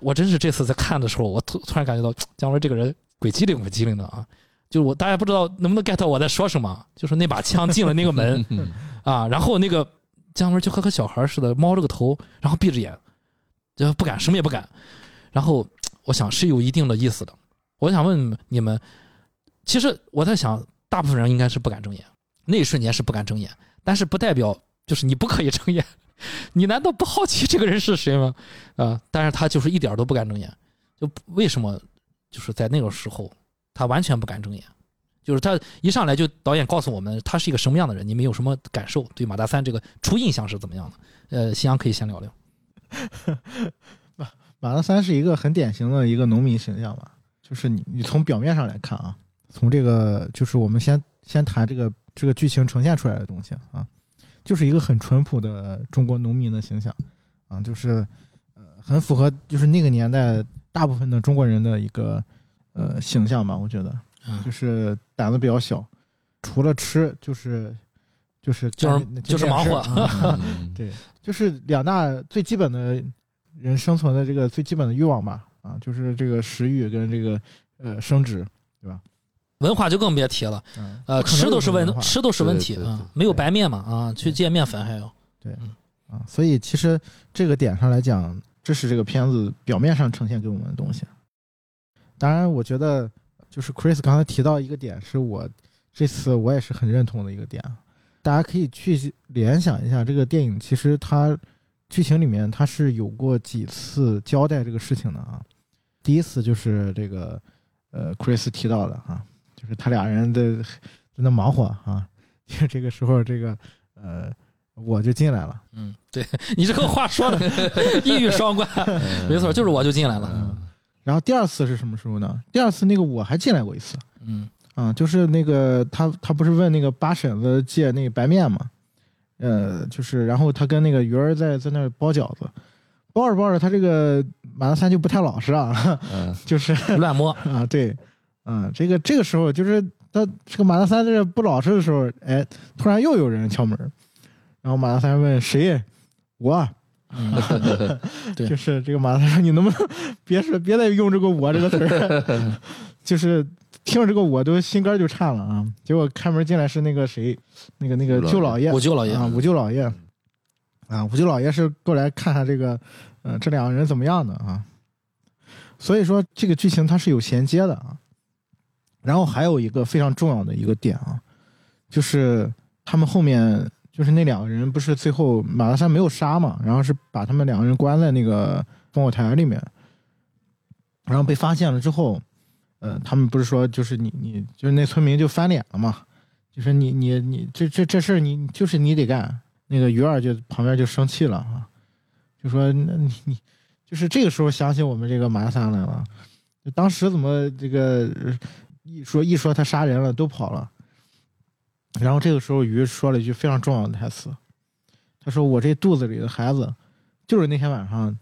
S3: 我真是这次在看的时候，我突突然感觉到姜文这个人鬼机灵鬼机灵的啊！就我大家不知道能不能 get 我在说什么，就是那把枪进了那个门 啊，然后那个姜文就和个小孩似的，猫着个头，然后闭着眼，就不敢什么也不敢。然后我想是有一定的意思的。我想问你们，其实我在想，大部分人应该是不敢睁眼，那一瞬间是不敢睁眼，但是不代表就是你不可以睁眼。你难道不好奇这个人是谁吗？啊、但是他就是一点都不敢睁眼，就为什么？就是在那个时候，他完全不敢睁眼。就是他一上来就导演告诉我们他是一个什么样的人，你们有什么感受？对马大三这个初印象是怎么样的？呃，夕阳可以先聊聊。
S1: 马马大三是一个很典型的一个农民形象吧，就是你你从表面上来看啊，从这个就是我们先先谈这个这个剧情呈现出来的东西啊，就是一个很淳朴的中国农民的形象啊，就是呃很符合就是那个年代大部分的中国人的一个呃形象吧，我觉得
S3: 嗯
S1: 就是胆子比较小，除了吃就是就是
S3: 就是就是忙活
S1: 对，就是两大最基本的人生存的这个最基本的欲望吧，啊，就是这个食欲跟这个呃生殖，
S3: 文化就更别提了，
S1: 嗯，
S3: 呃，吃都是问吃都是问题啊，没有白面嘛啊，去借面粉还有。
S1: 对啊，所以其实这个点上来讲，这是这个片子表面上呈现给我们的东西。当然，我觉得就是 Chris 刚才提到一个点，是我这次我也是很认同的一个点。大家可以去联想一下，这个电影其实它剧情里面它是有过几次交代这个事情的啊。第一次就是这个呃，Chris 提到的啊，就是他俩人在在那忙活啊，就这个时候这个呃我就进来了。
S3: 嗯，对你这个话说的一语双关，没错，就是我就进来了。
S2: 嗯
S1: 然后第二次是什么时候呢？第二次那个我还进来过一次
S3: 嗯
S1: 啊，就是那个他他不是问那个八婶子借那个白面嘛，呃，就是然后他跟那个鱼儿在在那儿包饺子，包着包着他这个马大三就不太老实啊，
S2: 嗯
S1: 就是
S3: 乱摸，
S1: 啊对，啊这个这个时候就是他这个马大三这不老实的时候，哎，突然又有人敲门，然后马大三问谁？我。
S3: 嗯，对
S1: 就是这个马大三说：“你能不能别说别再用这个‘我’这个词儿？就是听着这个我都心肝儿就颤了啊！结果开门进来是那个谁，那个那个舅老爷
S3: 五舅老爷
S1: 啊，五舅老爷啊，五舅老爷是过来看看这个，呃，这两个人怎么样的啊？所以说这个剧情它是有衔接的啊。然后还有一个非常重要的一个点啊，就是他们后面就是那两个人不是最后马大山没有杀嘛，然后是把他们两个人关在那个烽火台里面，然后被发现了之后，呃，他们不是说就是你你就是那村民就翻脸了嘛，就是你你你这这这事儿你就是你得干，那个鱼儿就旁边就生气了啊，就说那你你就是这个时候想起我们这个马大三来了，当时怎么这个一说一说他杀人了都跑了。然后这个时候，鱼说了一句非常重要的台词，他说我这肚子里的孩子，就是那天晚上，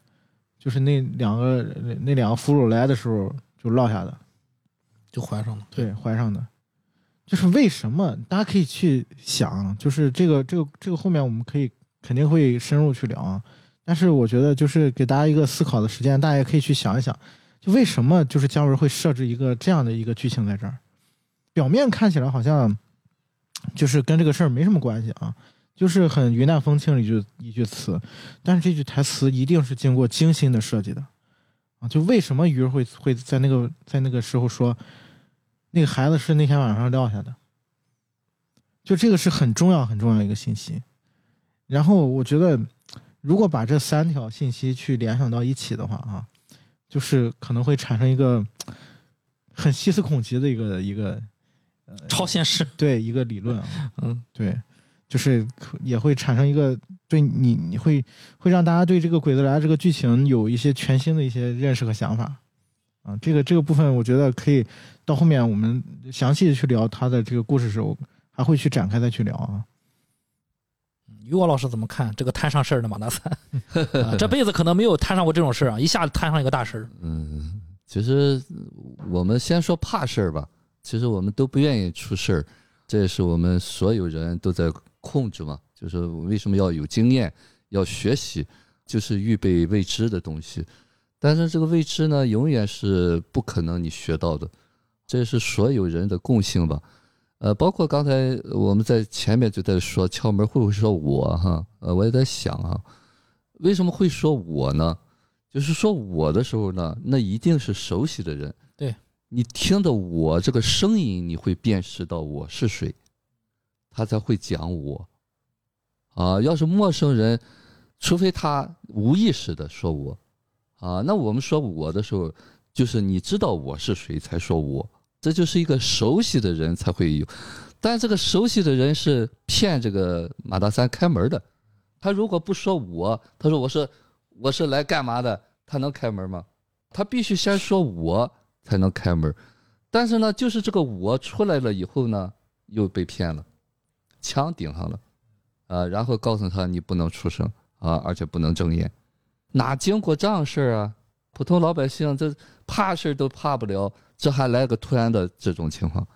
S1: 就是那两个那那两个俘虏来的时候就落下的，
S3: 就怀上了。
S1: 对，怀上的。就是为什么？大家可以去想，就是这个这个这个后面我们可以肯定会深入去聊啊。但是我觉得就是给大家一个思考的时间，大家也可以去想一想，就为什么就是姜文会设置一个这样的一个剧情在这儿？表面看起来好像就是跟这个事儿没什么关系啊，就是很云淡风轻的一句一句词，但是这句台词一定是经过精心的设计的啊！就为什么鱼儿会会在那个在那个时候说？那个孩子是那天晚上撂下的，就这个是很重要很重要一个信息。然后我觉得，如果把这三条信息去联想到一起的话啊，就是可能会产生一个 很细思恐极的一个一个
S3: 超现实
S1: 对一个理论啊，
S3: 嗯，
S1: 对，就是也会产生一个对你你会会让大家对这个《鬼子来》这个剧情有一些全新的一些认识和想法。啊，这个这个部分，我觉得可以到后面我们详细的去聊他的这个故事时候，还会去展开再去聊啊。
S3: 于果老师怎么看这个摊上事儿的马大三？这辈子可能没有摊上过这种事儿啊，一下子摊上一个大事儿。
S2: 嗯，其实我们先说怕事儿吧。其实我们都不愿意出事儿，这也是我们所有人都在控制嘛。就是为什么要有经验，要学习，就是预备未知的东西。但是这个未知呢，永远是不可能你学到的，这是所有人的共性吧？呃，包括刚才我们在前面就在说敲门会不会说我哈？呃，我也在想啊，为什么会说我呢？就是说我的时候呢，那一定是熟悉的人，
S3: 对
S2: 你听的我这个声音，你会辨识到我是谁，他才会讲我。啊，要是陌生人，除非他无意识的说我。啊，那我们说我的时候，就是你知道我是谁才说我，这就是一个熟悉的人才会有，但这个熟悉的人是骗这个马大三开门的，他如果不说我，他说我是我是来干嘛的，他能开门吗？他必须先说我才能开门，但是呢，就是这个我出来了以后呢，又被骗了，枪顶上了，啊，然后告诉他你不能出声啊，而且不能睁眼。哪经过这样事儿啊？普通老百姓这怕事儿都怕不了，这还来个突然的这种情况，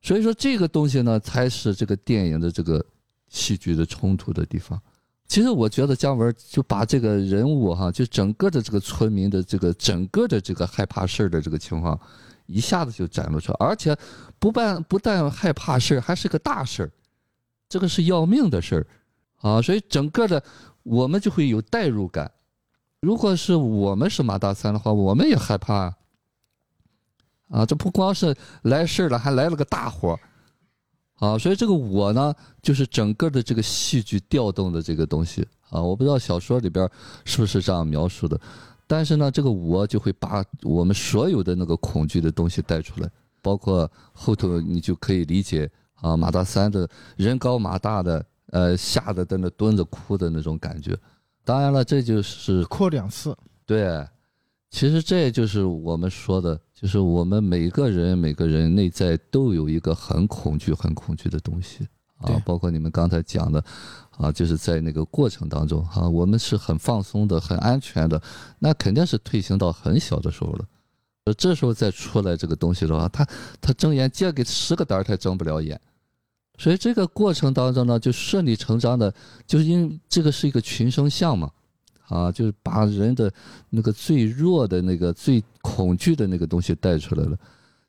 S2: 所以说这个东西呢，才是这个电影的这个戏剧的冲突的地方。其实我觉得姜文就把这个人物哈，就整个的这个村民的这个整个的这个害怕事儿的这个情况，一下子就展露出来，而且不但不但害怕事儿，还是个大事儿，这个是要命的事儿啊！所以整个的我们就会有代入感。如果是我们是马大三的话，我们也害怕啊！这不光是来事儿了，还来了个大火啊！所以这个我呢，就是整个的这个戏剧调动的这个东西啊！我不知道小说里边是不是这样描述的，但是呢，这个我就会把我们所有的那个恐惧的东西带出来，包括后头你就可以理解啊，马大三的人高马大的，呃，吓得在那蹲着哭的那种感觉。当然了，这就是
S1: 扩两次。
S2: 对，其实这就是我们说的，就是我们每个人每个人内在都有一个很恐惧、很恐惧的东西啊。包括你们刚才讲的啊，就是在那个过程当中哈，我们是很放松的、很安全的，那肯定是退行到很小的时候了。这时候再出来这个东西的话，他他睁眼借给十个胆儿，他睁不了眼。所以这个过程当中呢，就顺理成章的，就是因为这个是一个群生相嘛，啊，就是把人的那个最弱的那个最恐惧的那个东西带出来了。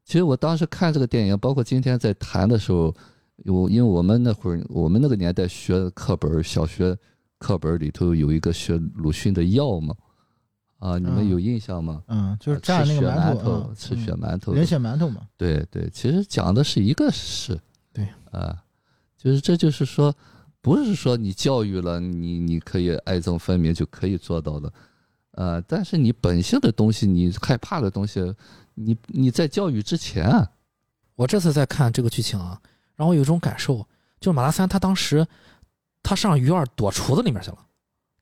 S2: 其实我当时看这个电影，包括今天在谈的时候，我因为我们那会儿我们那个年代学课本，小学课本里头有一个学鲁迅的药嘛，啊，你们有印象吗？
S1: 嗯，就是蘸那个
S2: 馒
S1: 头，
S2: 吃血馒头，
S1: 人血馒头嘛。
S2: 对对，其实讲的是一个事。
S1: 对
S2: 啊，就是这就是说，不是说你教育了你，你可以爱憎分明就可以做到的，呃，但是你本性的东西，你害怕的东西，你你在教育之前，
S3: 我这次在看这个剧情啊，然后有一种感受，就是马大三他当时他上鱼儿躲厨子里面去了，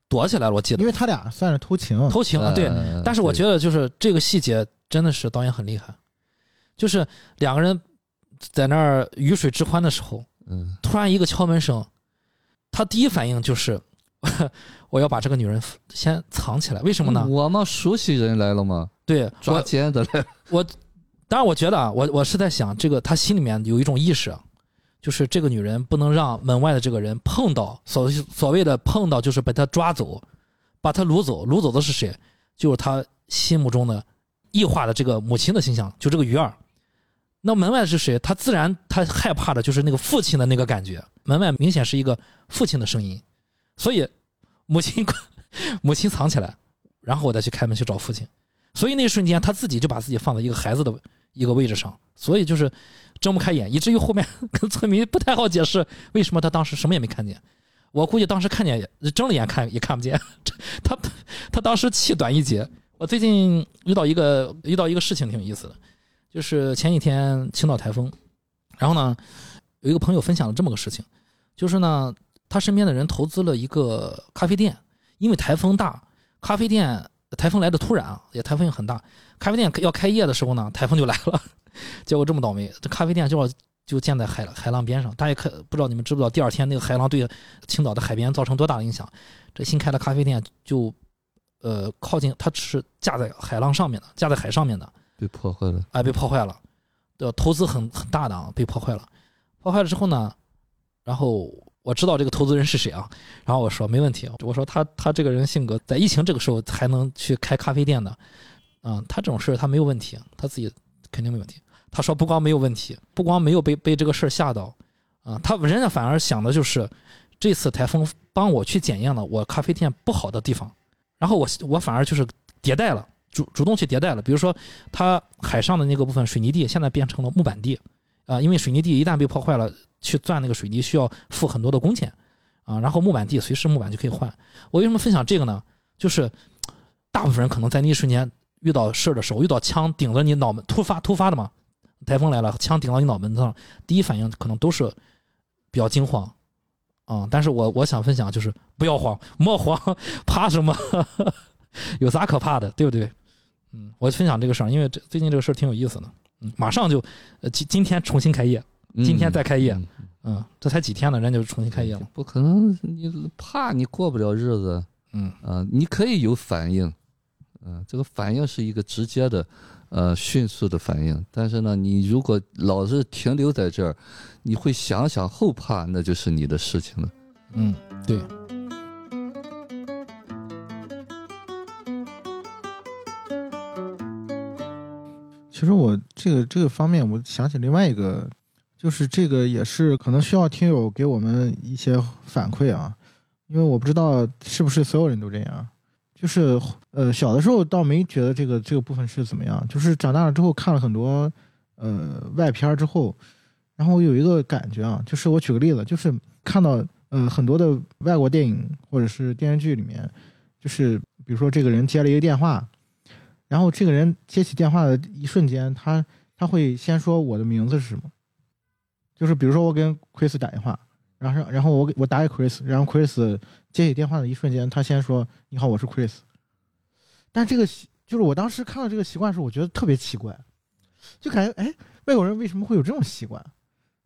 S3: 躲起来了，我记得，
S1: 因为他俩算是偷情，
S3: 偷情啊，对，但是我觉得就是这个细节真的是导演很厉害，就是两个人。在那儿鱼水之欢的时候，
S2: 嗯，
S3: 突然一个敲门声，他第一反应就是 我要把这个女人先藏起来，为什么呢？
S2: 我们熟悉人来了吗？
S3: 对，
S2: 抓奸的来我。
S3: 当然我觉得啊，我我是在想，这个他心里面有一种意识，就是这个女人不能让门外的这个人碰到，所所谓的碰到就是把他抓走，把他掳走，掳走的是谁？就是他心目中的异化的这个母亲的形象，就这个鱼儿。那门外是谁？他自然他害怕的就是那个父亲的那个感觉。门外明显是一个父亲的声音，所以母亲 母亲藏起来，然后我再去开门去找父亲。所以那一瞬间他自己就把自己放在一个孩子的一个位置上，所以就是睁不开眼，以至于后面跟村民不太好解释为什么他当时什么也没看见。我估计当时看见也睁了眼看也看不见，他他当时气短一截。我最近遇到一个遇到一个事情挺有意思的，就是前几天青岛台风，然后呢有一个朋友分享了这么个事情，就是呢他身边的人投资了一个咖啡店，因为台风大，咖啡店台风来的突然啊，也台风也很大，咖啡店要开业的时候呢，台风就来了，结果这么倒霉，这咖啡店就要就建在海海浪边上，大家可不知道你们知不知道，第二天那个海浪对青岛的海边造成多大的影响？这新开的咖啡店就，呃，靠近它是架在海浪上面的，架在海上面的，
S2: 被破坏了。
S3: 哎，被破坏了，对，投资很很大的啊，被破坏了。破坏了之后呢，然后我知道这个投资人是谁啊，然后我说没问题，我说他他这个人性格，在疫情这个时候还能去开咖啡店的，啊、他这种事儿他没有问题，他自己肯定没问题。他说不光没有问题，不光没有被被这个事儿吓到，啊，他人家反而想的就是这次台风帮我去检验了我咖啡店不好的地方，然后我我反而就是迭代了，主主动去迭代了，比如说它海上的那个部分水泥地现在变成了木板地，啊，因为水泥地一旦被破坏了，去钻那个水泥需要付很多的工钱，啊，然后木板地随时木板就可以换。我为什么分享这个呢？就是大部分人可能在那一瞬间遇到事儿的时候，遇到枪顶着你脑门，突发突发的嘛，台风来了，枪顶到你脑门子上，第一反应可能都是比较惊慌，啊、但是我我想分享就是不要慌，莫慌，怕什么？有啥可怕的，对不对？嗯，我分享这个事儿，因为这最近这个事儿挺有意思的。嗯，马上就，呃，今今天重新开业，今天再开业
S2: 嗯
S3: 嗯，这才几天呢，人家就重新开业了。
S2: 不可能，你怕你过不了日子
S3: 嗯
S2: 啊、你可以有反应，嗯、这个反应是一个直接的，呃，迅速的反应。但是呢，你如果老是停留在这儿，你会想想后怕，那就是你的事情了。
S3: 嗯，对。
S1: 其实我这个这个方面，我想起另外一个，就是这个也是可能需要听友给我们一些反馈啊，因为我不知道是不是所有人都这样。就是呃，小的时候倒没觉得这个这个部分是怎么样，就是长大了之后看了很多呃外片之后，然后我有一个感觉啊，就是我举个例子，就是看到呃很多的外国电影或者是电视剧里面，就是比如说这个人接了一个电话，然后这个人接起电话的一瞬间，他他会先说我的名字是什么，就是比如说我跟 Chris 打电话，然后然后我给我打给 Chris，然后 Chris 接起电话的一瞬间，他先说你好，我是 Chris。但这个习就是我当时看到这个习惯时候，我觉得特别奇怪，就感觉哎，外国人为什么会有这种习惯？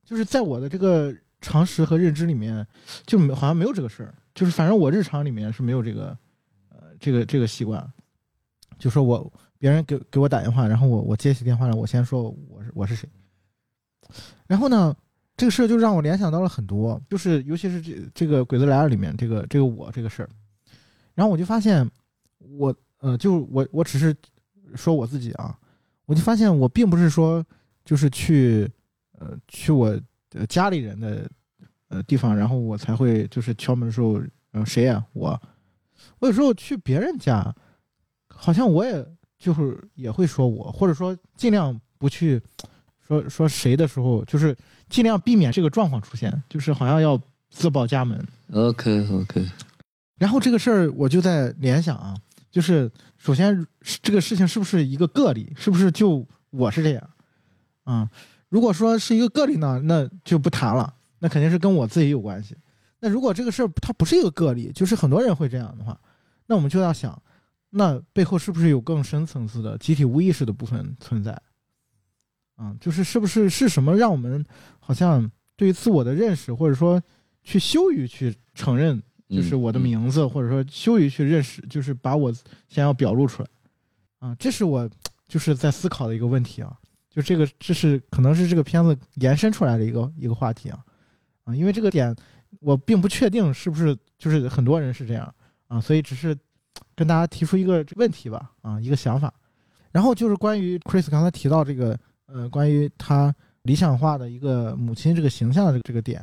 S1: 就是在我的这个常识和认知里面，就没好像没有这个事儿，就是反正我日常里面是没有这个呃这个这个习惯。就说我别人给给我打电话，然后我我接起电话了，我先说我是我是谁。然后呢，这个事儿就让我联想到了很多，就是尤其是这这个《鬼子来了》里面这个这个我这个事儿。然后我就发现我呃，就我我只是说我自己啊，我就发现我并不是说就是去呃去我呃家里人的呃地方，然后我才会就是敲门的时候，呃谁呀、我，我有时候去别人家。好像我也就是也会说我，或者说尽量不去说说谁的时候，就是尽量避免这个状况出现，就是好像要自报家门。
S2: OK OK，
S1: 然后这个事儿我就在联想啊，就是首先这个事情是不是一个个例，是不是就我是这样啊、如果说是一个个例呢，那就不谈了，那肯定是跟我自己有关系。那如果这个事儿它不是一个个例，就是很多人会这样的话，那我们就要想。那背后是不是有更深层次的集体无意识的部分存在？啊，就是是不是是什么让我们好像对于自我的认识，或者说去羞于去承认就是我的
S2: 嗯。
S1: 名字，或者说羞于去认识，就是把我想要表露出来，啊，这是我就是在思考的一个问题啊，就这个这是可能是这个片子延伸出来的一个一个话题啊，啊，因为这个点我并不确定是不是就是很多人是这样啊，所以只是跟大家提出一个问题吧，啊，一个想法，然后就是关于 Chris 刚才提到这个呃，关于他理想化的一个母亲这个形象的这个这个点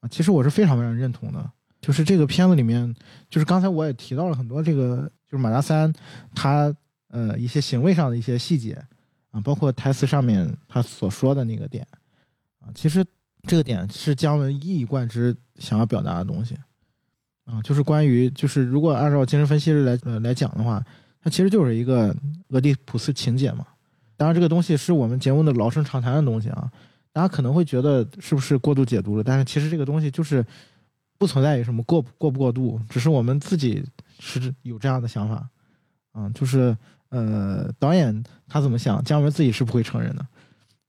S1: 啊，其实我是非常非常认同的。就是这个片子里面，就是刚才我也提到了很多这个，就是马达三他呃一些行为上的一些细节啊，包括台词上面他所说的那个点啊，其实这个点是姜文一以贯之想要表达的东西啊，就是关于就是如果按照精神分析来呃来讲的话，它其实就是一个俄狄浦斯情节嘛。当然，这个东西是我们节目的老生常谈的东西啊，大家可能会觉得是不是过度解读了？但是其实这个东西就是不存在于什么过过不过度，只是我们自己是有这样的想法，啊，就是呃，导演他怎么想，姜文自己是不会承认的，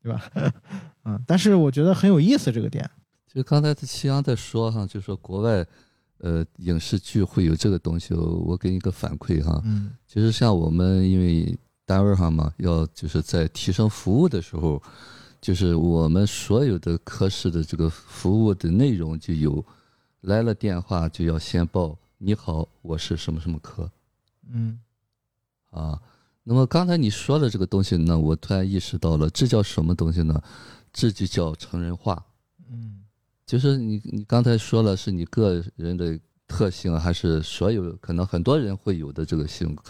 S1: 对吧？啊，但是我觉得很有意思这个点，
S2: 就刚才齐阳在说哈，就是说国外呃影视剧会有这个东西，我我给你一个反馈哈，
S1: 嗯
S2: 其实像我们因为单位上嘛，要就是在提升服务的时候，就是我们所有的科室的这个服务的内容就有来了电话就要先报你好，我是什么什么科
S1: 嗯
S2: 啊。那么刚才你说的这个东西呢，我突然意识到了，这叫什么东西呢？这就叫成人化。
S1: 嗯
S2: 就是你你刚才说了，是你个人的特性，还是所有可能很多人会有的这个性格？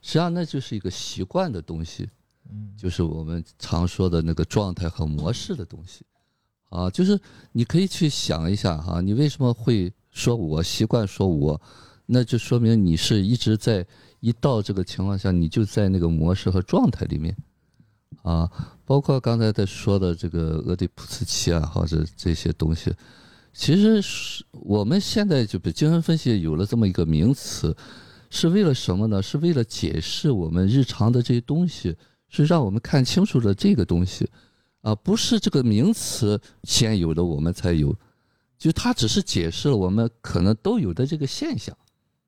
S2: 实际上那就是一个习惯的东西，
S1: 嗯
S2: 就是我们常说的那个状态和模式的东西。啊，就是你可以去想一下哈、你为什么会说我习惯说我，那就说明你是一直在一到这个情况下，你就在那个模式和状态里面。啊，包括刚才在说的这个俄狄浦斯期啊，或者这些东西，其实是我们现在就比精神分析有了这么一个名词，是为了什么呢？是为了解释我们日常的这些东西，是让我们看清楚了这个东西，啊，不是这个名词先有的我们才有，就它只是解释了我们可能都有的这个现象。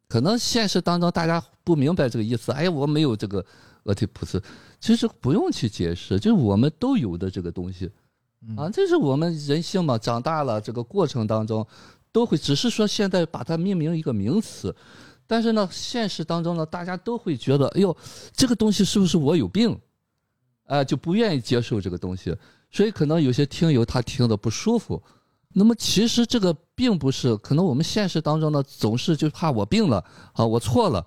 S2: 可能现实当中大家不明白这个意思，哎，我没有这个俄狄浦斯，其实不用去解释，就是我们都有的这个东西
S1: 嗯
S2: 啊，这是我们人性嘛，长大了这个过程当中都会，只是说现在把它命名一个名词，但是呢，现实当中呢，大家都会觉得，哎呦，这个东西是不是我有病？哎、就不愿意接受这个东西，所以可能有些听友他听的不舒服。那么其实这个并不是，可能我们现实当中呢，总是就怕我病了啊，我错了。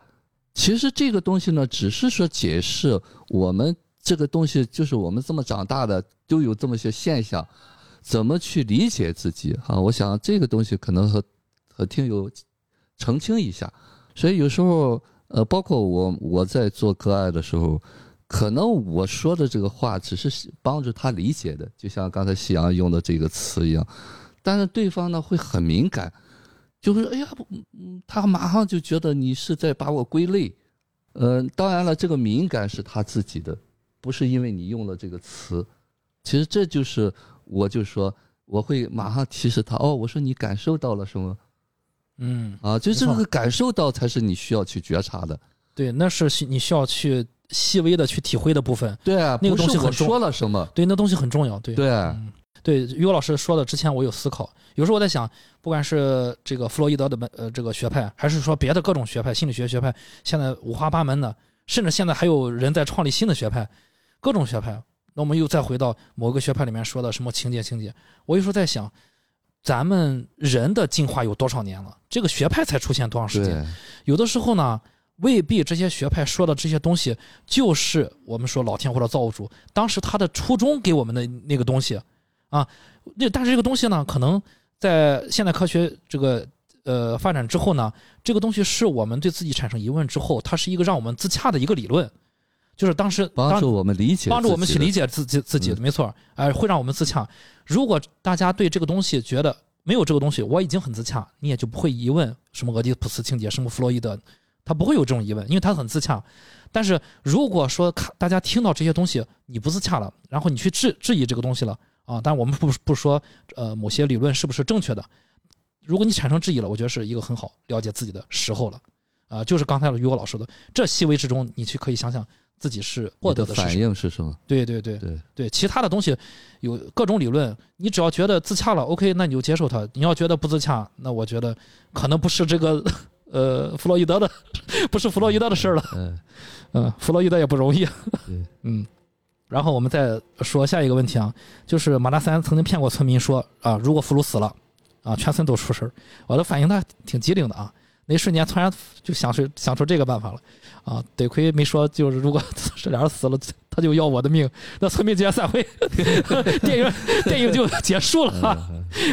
S2: 其实这个东西呢，只是说解释我们这个东西，就是我们这么长大的，都有这么些现象，怎么去理解自己啊？我想这个东西可能和和听友澄清一下。所以有时候，呃，包括我我在做个案的时候，可能我说的这个话只是帮助他理解的，就像刚才夕阳用的这个词一样，但是对方呢会很敏感，就是哎呀，不嗯，他马上就觉得你是在把我归类。呃，当然了，这个敏感是他自己的，不是因为你用了这个词。其实这就是，我就说我会马上提示他，哦，我说你感受到了什么
S3: 嗯，
S2: 啊？就这个感受到才是你需要去觉察的。
S3: 对，那是需你需要去细微的去体会的部分。
S2: 对啊，
S3: 那个东西很重
S2: 说了什么，
S3: 对，那东西很重要。对，
S2: 对，
S3: 嗯，对，于果老师说的之前，我有思考。有时候我在想，不管是这个弗洛伊德的门呃这个学派，还是说别的各种学派，心理学学派，现在五花八门的，甚至现在还有人在创立新的学派，各种学派。那我们又再回到某个学派里面说的什么情节情节，我有时候在想，咱们人的进化有多少年了？这个学派才出现多长时间？有的时候呢，未必这些学派说的这些东西就是我们说老天或者造物主当时他的初衷给我们的那个东西啊。那但是这个东西呢，可能在现代科学这个呃发展之后呢，这个东西是我们对自己产生疑问之后，它是一个让我们自洽的一个理论，就是当时当
S2: 帮助我们理解，
S3: 帮助我们去理。解自己自己的，
S2: 嗯
S3: 没错，哎、会让我们自洽。如果大家对这个东西觉得没有这个东西，我已经很自洽，你也就不会疑问什么俄狄浦斯情节，什么弗洛伊德，他不会有这种疑问，因为他很自洽。但是如果说看大家听到这些东西你不自洽了，然后你去质质疑这个东西了啊，但我们不不说呃某些理论是不是正确的，如果你产生质疑了，我觉得是一个很好了解自己的时候了。啊、就是刚才于果老师的，这细微之中，你去可以想想自己是获得
S2: 的反。应是什么？
S3: 对对对
S2: 对，
S3: 对，其他的东西有各种理论，你只要觉得自洽了，OK，那你就接受它。你要觉得不自洽，那我觉得可能不是这个呃弗洛伊德的，不是弗洛伊德的事儿了。
S2: 嗯，
S3: 嗯，弗洛伊德也不容易。
S2: 对，
S3: 嗯。然后我们再说下一个问题啊，就是马大三曾经骗过村民说啊，如果俘虏死了，啊，全村都出事儿。我的反应他挺机灵的啊，那一瞬间突然就想出想出这个办法了啊，得亏没说就是如果这俩人死了，他就要我的命，那村民直接散会，电影电影就结束了啊。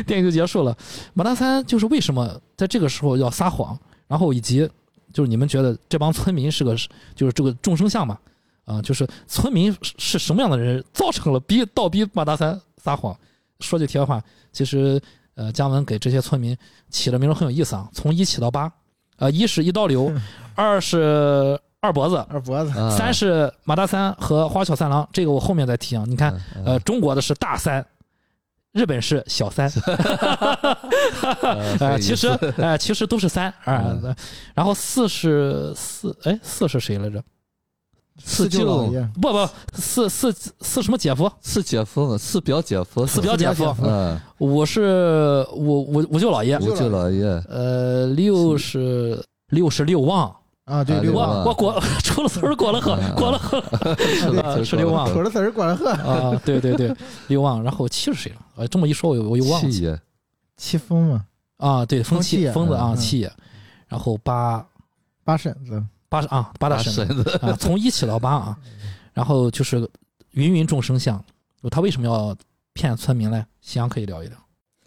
S3: 电影就结束了。马大三就是为什么在这个时候要撒谎，然后以及就是你们觉得这帮村民是个就是这个众生相嘛？啊、就是村民是是什么样的人造成了逼倒逼马大三撒谎？说句题外话，其实呃姜文给这些村民起的名字很有意思啊，从一起到八，呃一是一刀流，二是二脖子。
S1: 二脖子，
S2: 啊
S3: 三是马大三和花小三郎，这个我后面再提啊。你看，
S2: 嗯
S3: 呃，中国的是大三，日本是小三，呃，其实呃其实都是三啊、
S2: 嗯
S3: 然后四是四，哎，四是谁来着？
S2: 四
S1: 舅老爷，
S3: 不不，四四四什么姐夫？
S2: 四姐夫，四表姐夫，
S3: 四表姐夫
S2: 嗯，
S3: 五是五五五舅老爷，
S2: 五舅老爷，
S3: 呃，六是六是六旺，
S1: 啊，对，
S2: 啊
S1: 六旺。
S3: 我我裹出了词儿裹了呵，
S2: 嗯
S3: 裹了呵
S2: 对
S3: 是六旺。
S1: 口着词儿管了河，
S3: 啊，对对对，六旺。然后七是谁了？呃，这么一说，我我又忘了
S2: 七爷，
S1: 戚风嘛，
S3: 啊，对，风七
S1: 风七爷
S3: 疯子啊，
S1: 嗯。
S3: 七。然后八。
S1: 八婶子，
S3: 八啊，八大
S2: 大
S3: 婶
S2: 婶子，
S3: 啊，从一起到八啊，然后就是芸芸众生相，他为什么要骗村民嘞？夕阳可以聊一聊。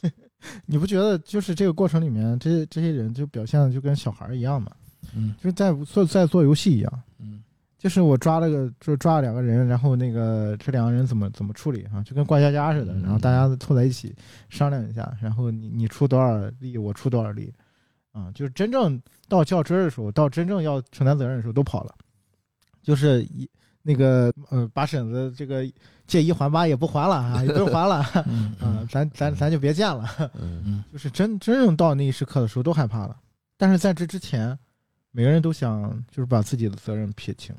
S1: 你不觉得就是这个过程里面，这些这些人就表现的就跟小孩儿一样嘛？
S3: 嗯
S1: 就是在做在做游戏一样，
S3: 嗯
S1: 就是我抓了个，就是抓了两个人，然后那个这两个人怎么怎么处理啊？就跟过家家似的，
S2: 嗯
S1: 然后大家凑在一起商量一下，然后你你出多少力，我出多少力，啊，就是真正到较真儿的时候，到真正要承担责任的时候都跑了，就是一那个呃把婶子这个借一还八也不还了啊，也不用还了，
S3: 嗯
S1: 啊，咱咱咱就别见了，
S2: 嗯。
S3: 嗯。
S1: 就是真真正到那一时刻的时候都害怕了，但是在这之前，每个人都想就是把自己的责任撇清。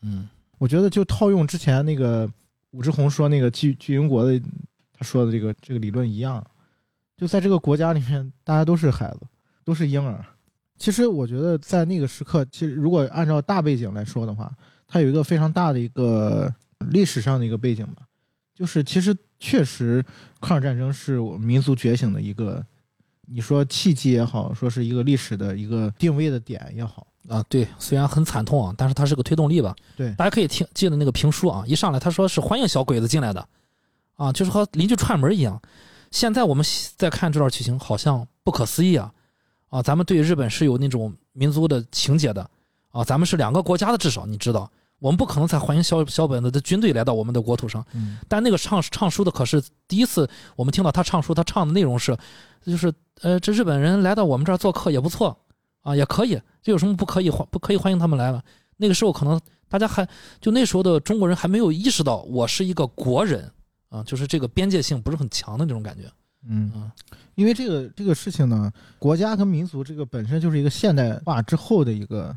S3: 嗯。
S1: 我觉得就套用之前那个武志红说那个巨巨婴国的他说的这个这个理论一样，就在这个国家里面，大家都是孩子，都是婴儿。其实我觉得在那个时刻，其实如果按照大背景来说的话，它有一个非常大的一个历史上的一个背景吧，就是其实确实抗日战争是我们民族觉醒的一个，你说契机也好，说是一个历史的一个定位的点也好，
S3: 啊，对，虽然很惨痛啊，但是它是个推动力吧。
S1: 对
S3: 大家可以听记得那个评书啊，一上来他说是欢迎小鬼子进来的，啊，就是和邻居串门一样。现在我们再看这段剧情，好像不可思议啊，啊，咱们对日本是有那种民族的情结的，啊，咱们是两个国家的，至少你知道，我们不可能再欢迎小小本子的军队来到我们的国土上。
S1: 嗯，
S3: 但那个唱唱书的可是第一次，我们听到他唱书，他唱的内容是，就是呃，这日本人来到我们这儿做客也不错啊，也可以，这有什么不可以欢不可以欢迎他们来了？那个时候可能大家还就那时候的中国人还没有意识到我是一个国人啊，就是这个边界性不是很强的那种感觉。
S1: 嗯。
S3: 嗯
S1: 因为这个这个事情呢，国家跟民族这个本身就是一个现代化之后的一个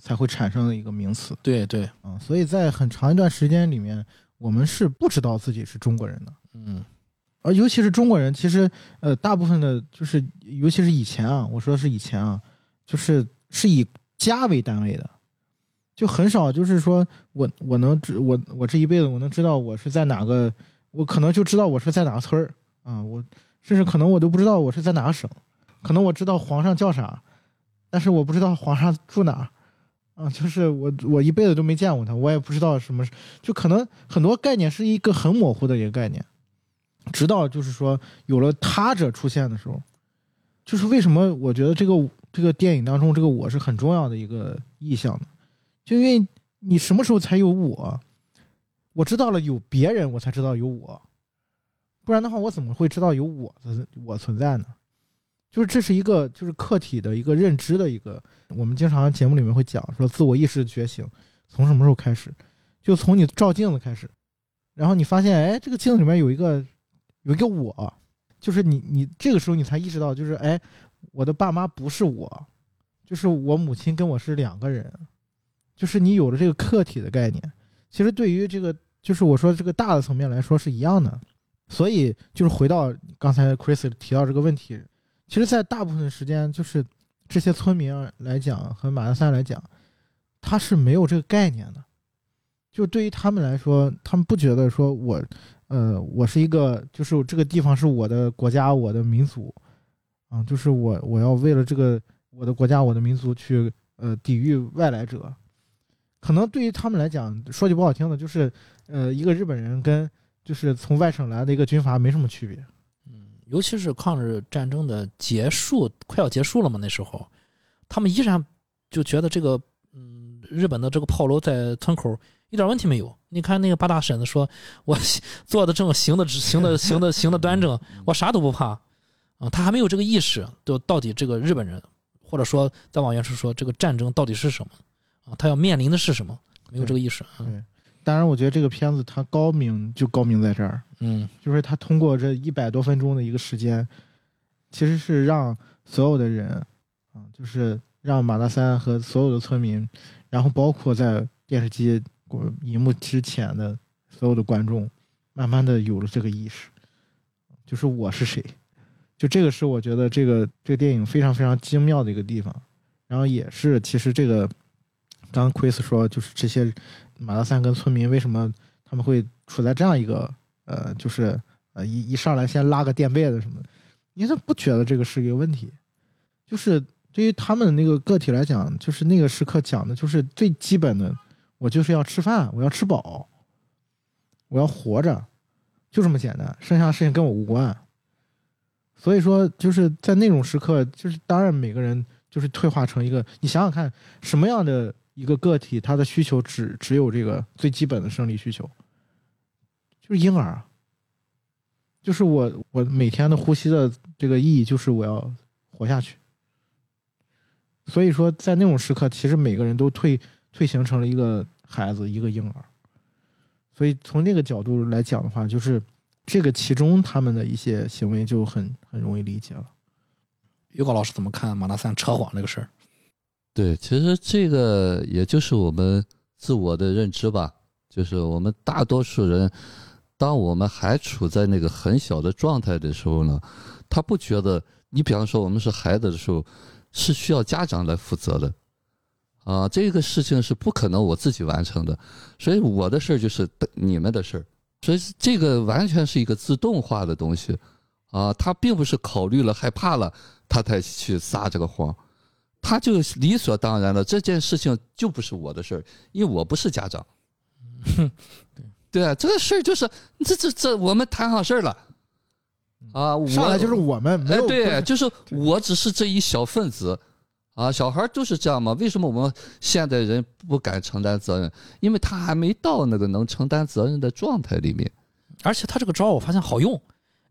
S1: 才会产生的一个名词。
S3: 对对，
S1: 啊，所以在很长一段时间里面，我们是不知道自己是中国人的，
S3: 嗯。
S1: 而尤其是中国人，其实呃，大部分的就是尤其是以前啊，我说的是以前啊，就是是以家为单位的，就很少就是说我我能知我我这一辈子我能知道我是在哪个，我可能就知道我是在哪个村儿啊，我甚至可能我都不知道我是在哪个省，可能我知道皇上叫啥，但是我不知道皇上住哪儿。啊，就是我，我一辈子都没见过他，我也不知道什么，就可能很多概念是一个很模糊的一个概念。直到就是说有了他者出现的时候，就是为什么我觉得这个这个电影当中这个我是很重要的一个意象呢？就因为你什么时候才有我？我知道了有别人，我才知道有我，不然的话我怎么会知道有我的我存在呢？就是这是一个就是客体的一个认知的一个，我们经常节目里面会讲说自我意识觉醒从什么时候开始？就从你照镜子开始，然后你发现哎这个镜子里面有一个有一个我，就是你你这个时候你才意识到，就是哎，我的爸妈不是我，就是我母亲跟我是两个人，就是你有了这个客体的概念。其实对于这个，就是我说这个大的层面来说是一样的。所以就是回到刚才 Chris 提到这个问题，其实，在大部分时间，就是这些村民来讲和马德三来讲，他是没有这个概念的。就对于他们来说，他们不觉得说我，呃，我是一个，就是这个地方是我的国家，我的民族，啊，就是我我要为了这个我的国家，我的民族去呃抵御外来者。可能对于他们来讲，说句不好听的，就是呃，一个日本人跟。就是从外省来的一个军阀没什么区别，
S3: 嗯，尤其是抗日战争的结束快要结束了嘛，那时候，他们依然就觉得这个，嗯，日本的这个炮楼在村口一点问题没有。你看那个八大婶子说，我 坐的正，行的直，行的行的行的端正，我啥都不怕，啊，他还没有这个意识，就到底这个日本人，或者说再往远处说，这个战争到底是什么，啊，他要面临的是什么，没有这个意识，
S1: 嗯。当然，我觉得这个片子它高明就高明在这儿，
S3: 嗯，
S1: 就是它通过这一百多分钟的一个时间，其实是让所有的人，啊，就是让马大三和所有的村民，然后包括在电视机荧幕之前的所有的观众，慢慢的有了这个意识，就是我是谁，就这个是我觉得这个这个电影非常非常精妙的一个地方，然后也是其实这个，刚 Chris 说就是这些。马德三跟村民为什么他们会处在这样一个呃，就是呃一一上来先拉个垫背的什么？因为他不觉得这个是一个问题，就是对于他们那个个体来讲，就是那个时刻讲的就是最基本的，我就是要吃饭，我要吃饱，我要活着，就这么简单，剩下的事情跟我无关。所以说，就是在那种时刻，就是当然每个人就是退化成一个，你想想看什么样的。一个个体，他的需求只只有这个最基本的生理需求，就是婴儿，就是我我每天的呼吸的这个意义就是我要活下去。所以说，在那种时刻，其实每个人都退退形成了一个孩子，一个婴儿。所以从那个角度来讲的话，就是这个其中他们的一些行为就很很容易理解了。
S3: 于高老师怎么看马大三扯谎这个事儿？
S2: 对，其实这个也就是我们自我的认知吧，就是我们大多数人，当我们还处在那个很小的状态的时候呢，他不觉得你，比方说我们是孩子的时候，是需要家长来负责的，啊，这个事情是不可能我自己完成的，所以我的事儿就是你们的事儿，所以这个完全是一个自动化的东西，啊，他并不是考虑了害怕了，他才去撒这个谎。他就理所当然了，这件事情就不是我的事儿，因为我不是家长。对啊，这个事儿就是这这这，我们谈好事儿了啊，
S1: 上来就是我们，
S2: 哎，对，就是我只是这一小分子啊，小孩就是这样嘛。为什么我们现代人不敢承担责任？因为他还没到那个能承担责任的状态里面。
S3: 而且他这个招我发现好用。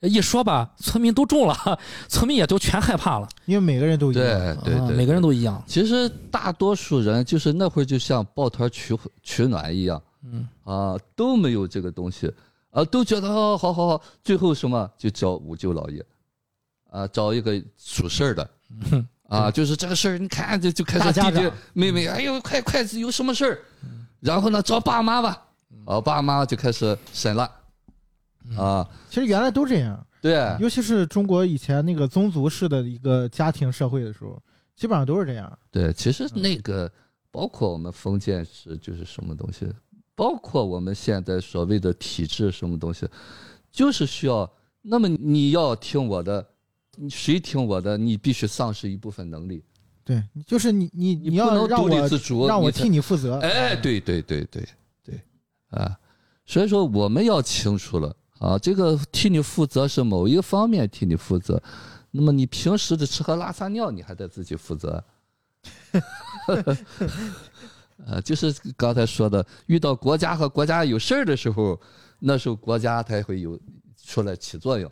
S3: 一说吧，村民都中了，村民也都全害怕了，
S1: 因为每个人都一
S2: 样，对对对，
S3: 每个人都一样。
S2: 其实大多数人就是那会儿就像抱团取取暖一样，
S3: 嗯
S2: 啊都没有这个东西，啊都觉得哦好好好，最后什么就找五舅老爷，啊找一个出事儿的，啊就是这个事儿，你看就就开始弟弟妹妹，哎呦快快有什么事儿，然后呢找爸妈吧，啊爸妈就开始审了。啊，
S1: 其实原来都这样，
S2: 对，
S1: 尤其是中国以前那个宗族式的一个家庭社会的时候，基本上都是这样。
S2: 对，其实那个包括我们封建是就是什么东西，包括我们现在所谓的体制什么东西，就是需要。那么你要听我的，谁听我的，你必须丧失一部分能力。
S1: 对，就是你你
S2: 你
S1: 要让我让我替
S2: 你
S1: 负责。
S2: 哎，对对对对对，啊，所以说我们要清楚了。啊，这个替你负责是某一个方面替你负责，那么你平时的吃喝拉撒尿你还得自己负责。呃，就是刚才说的，遇到国家和国家有事儿的时候，那时候国家才会有出来起作用。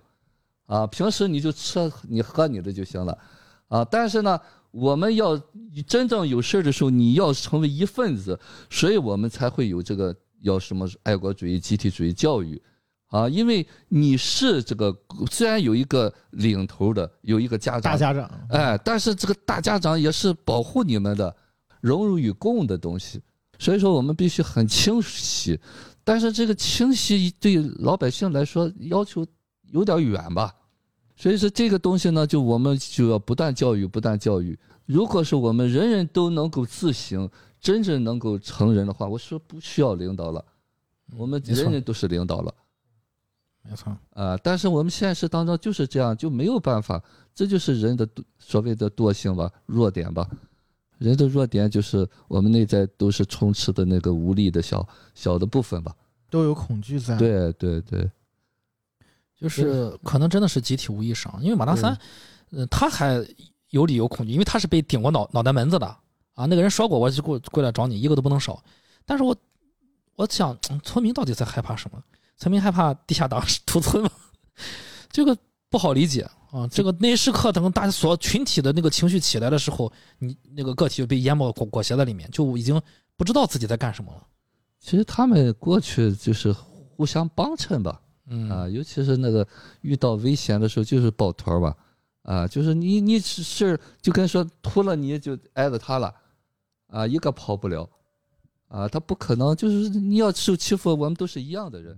S2: 啊，平时你就吃你喝你的就行了。啊，但是呢，我们要真正有事儿的时候，你要成为一份子，所以我们才会有这个要什么爱国主义、集体主义教育。啊，因为你是这个虽然有一个领头的，有一个家长，
S1: 大家长，
S2: 哎，但是这个大家长也是保护你们的，荣辱与共的东西，所以说我们必须很清晰，但是这个清晰对老百姓来说要求有点远吧，所以说这个东西呢，就我们就要不断教育，不断教育。如果是我们人人都能够自省，真正能够成人的话，我说不需要领导了，我们人人都是领导了。
S3: 没错，
S2: 啊、但是我们现实当中就是这样，就没有办法，这就是人的所谓的惰性吧，弱点吧。人的弱点就是我们内在都是充斥的那个无力的小小的部分吧。
S1: 都有恐惧在。，
S2: 对对对，
S3: 就是可能真的是集体无意识啊，因为马大三，嗯，他还有理由恐惧，因为他是被顶过脑脑袋门子的啊，那个人说过我就过过来找你，一个都不能少。但是我我想，嗯村民到底在害怕什么？村民害怕地下党屠村吗？这个不好理解啊。这个那一时刻，等大家所群体的那个情绪起来的时候，你那个个体就被淹没裹裹挟在里面，就已经不知道自己在干什么了。
S2: 其实他们过去就是互相帮衬吧，
S3: 嗯
S2: 啊，尤其是那个遇到危险的时候就是抱团儿吧，啊，就是你你是是就跟说秃了你就挨着他了，啊，一个跑不了，啊，他不可能，就是你要受欺负，我们都是一样的人。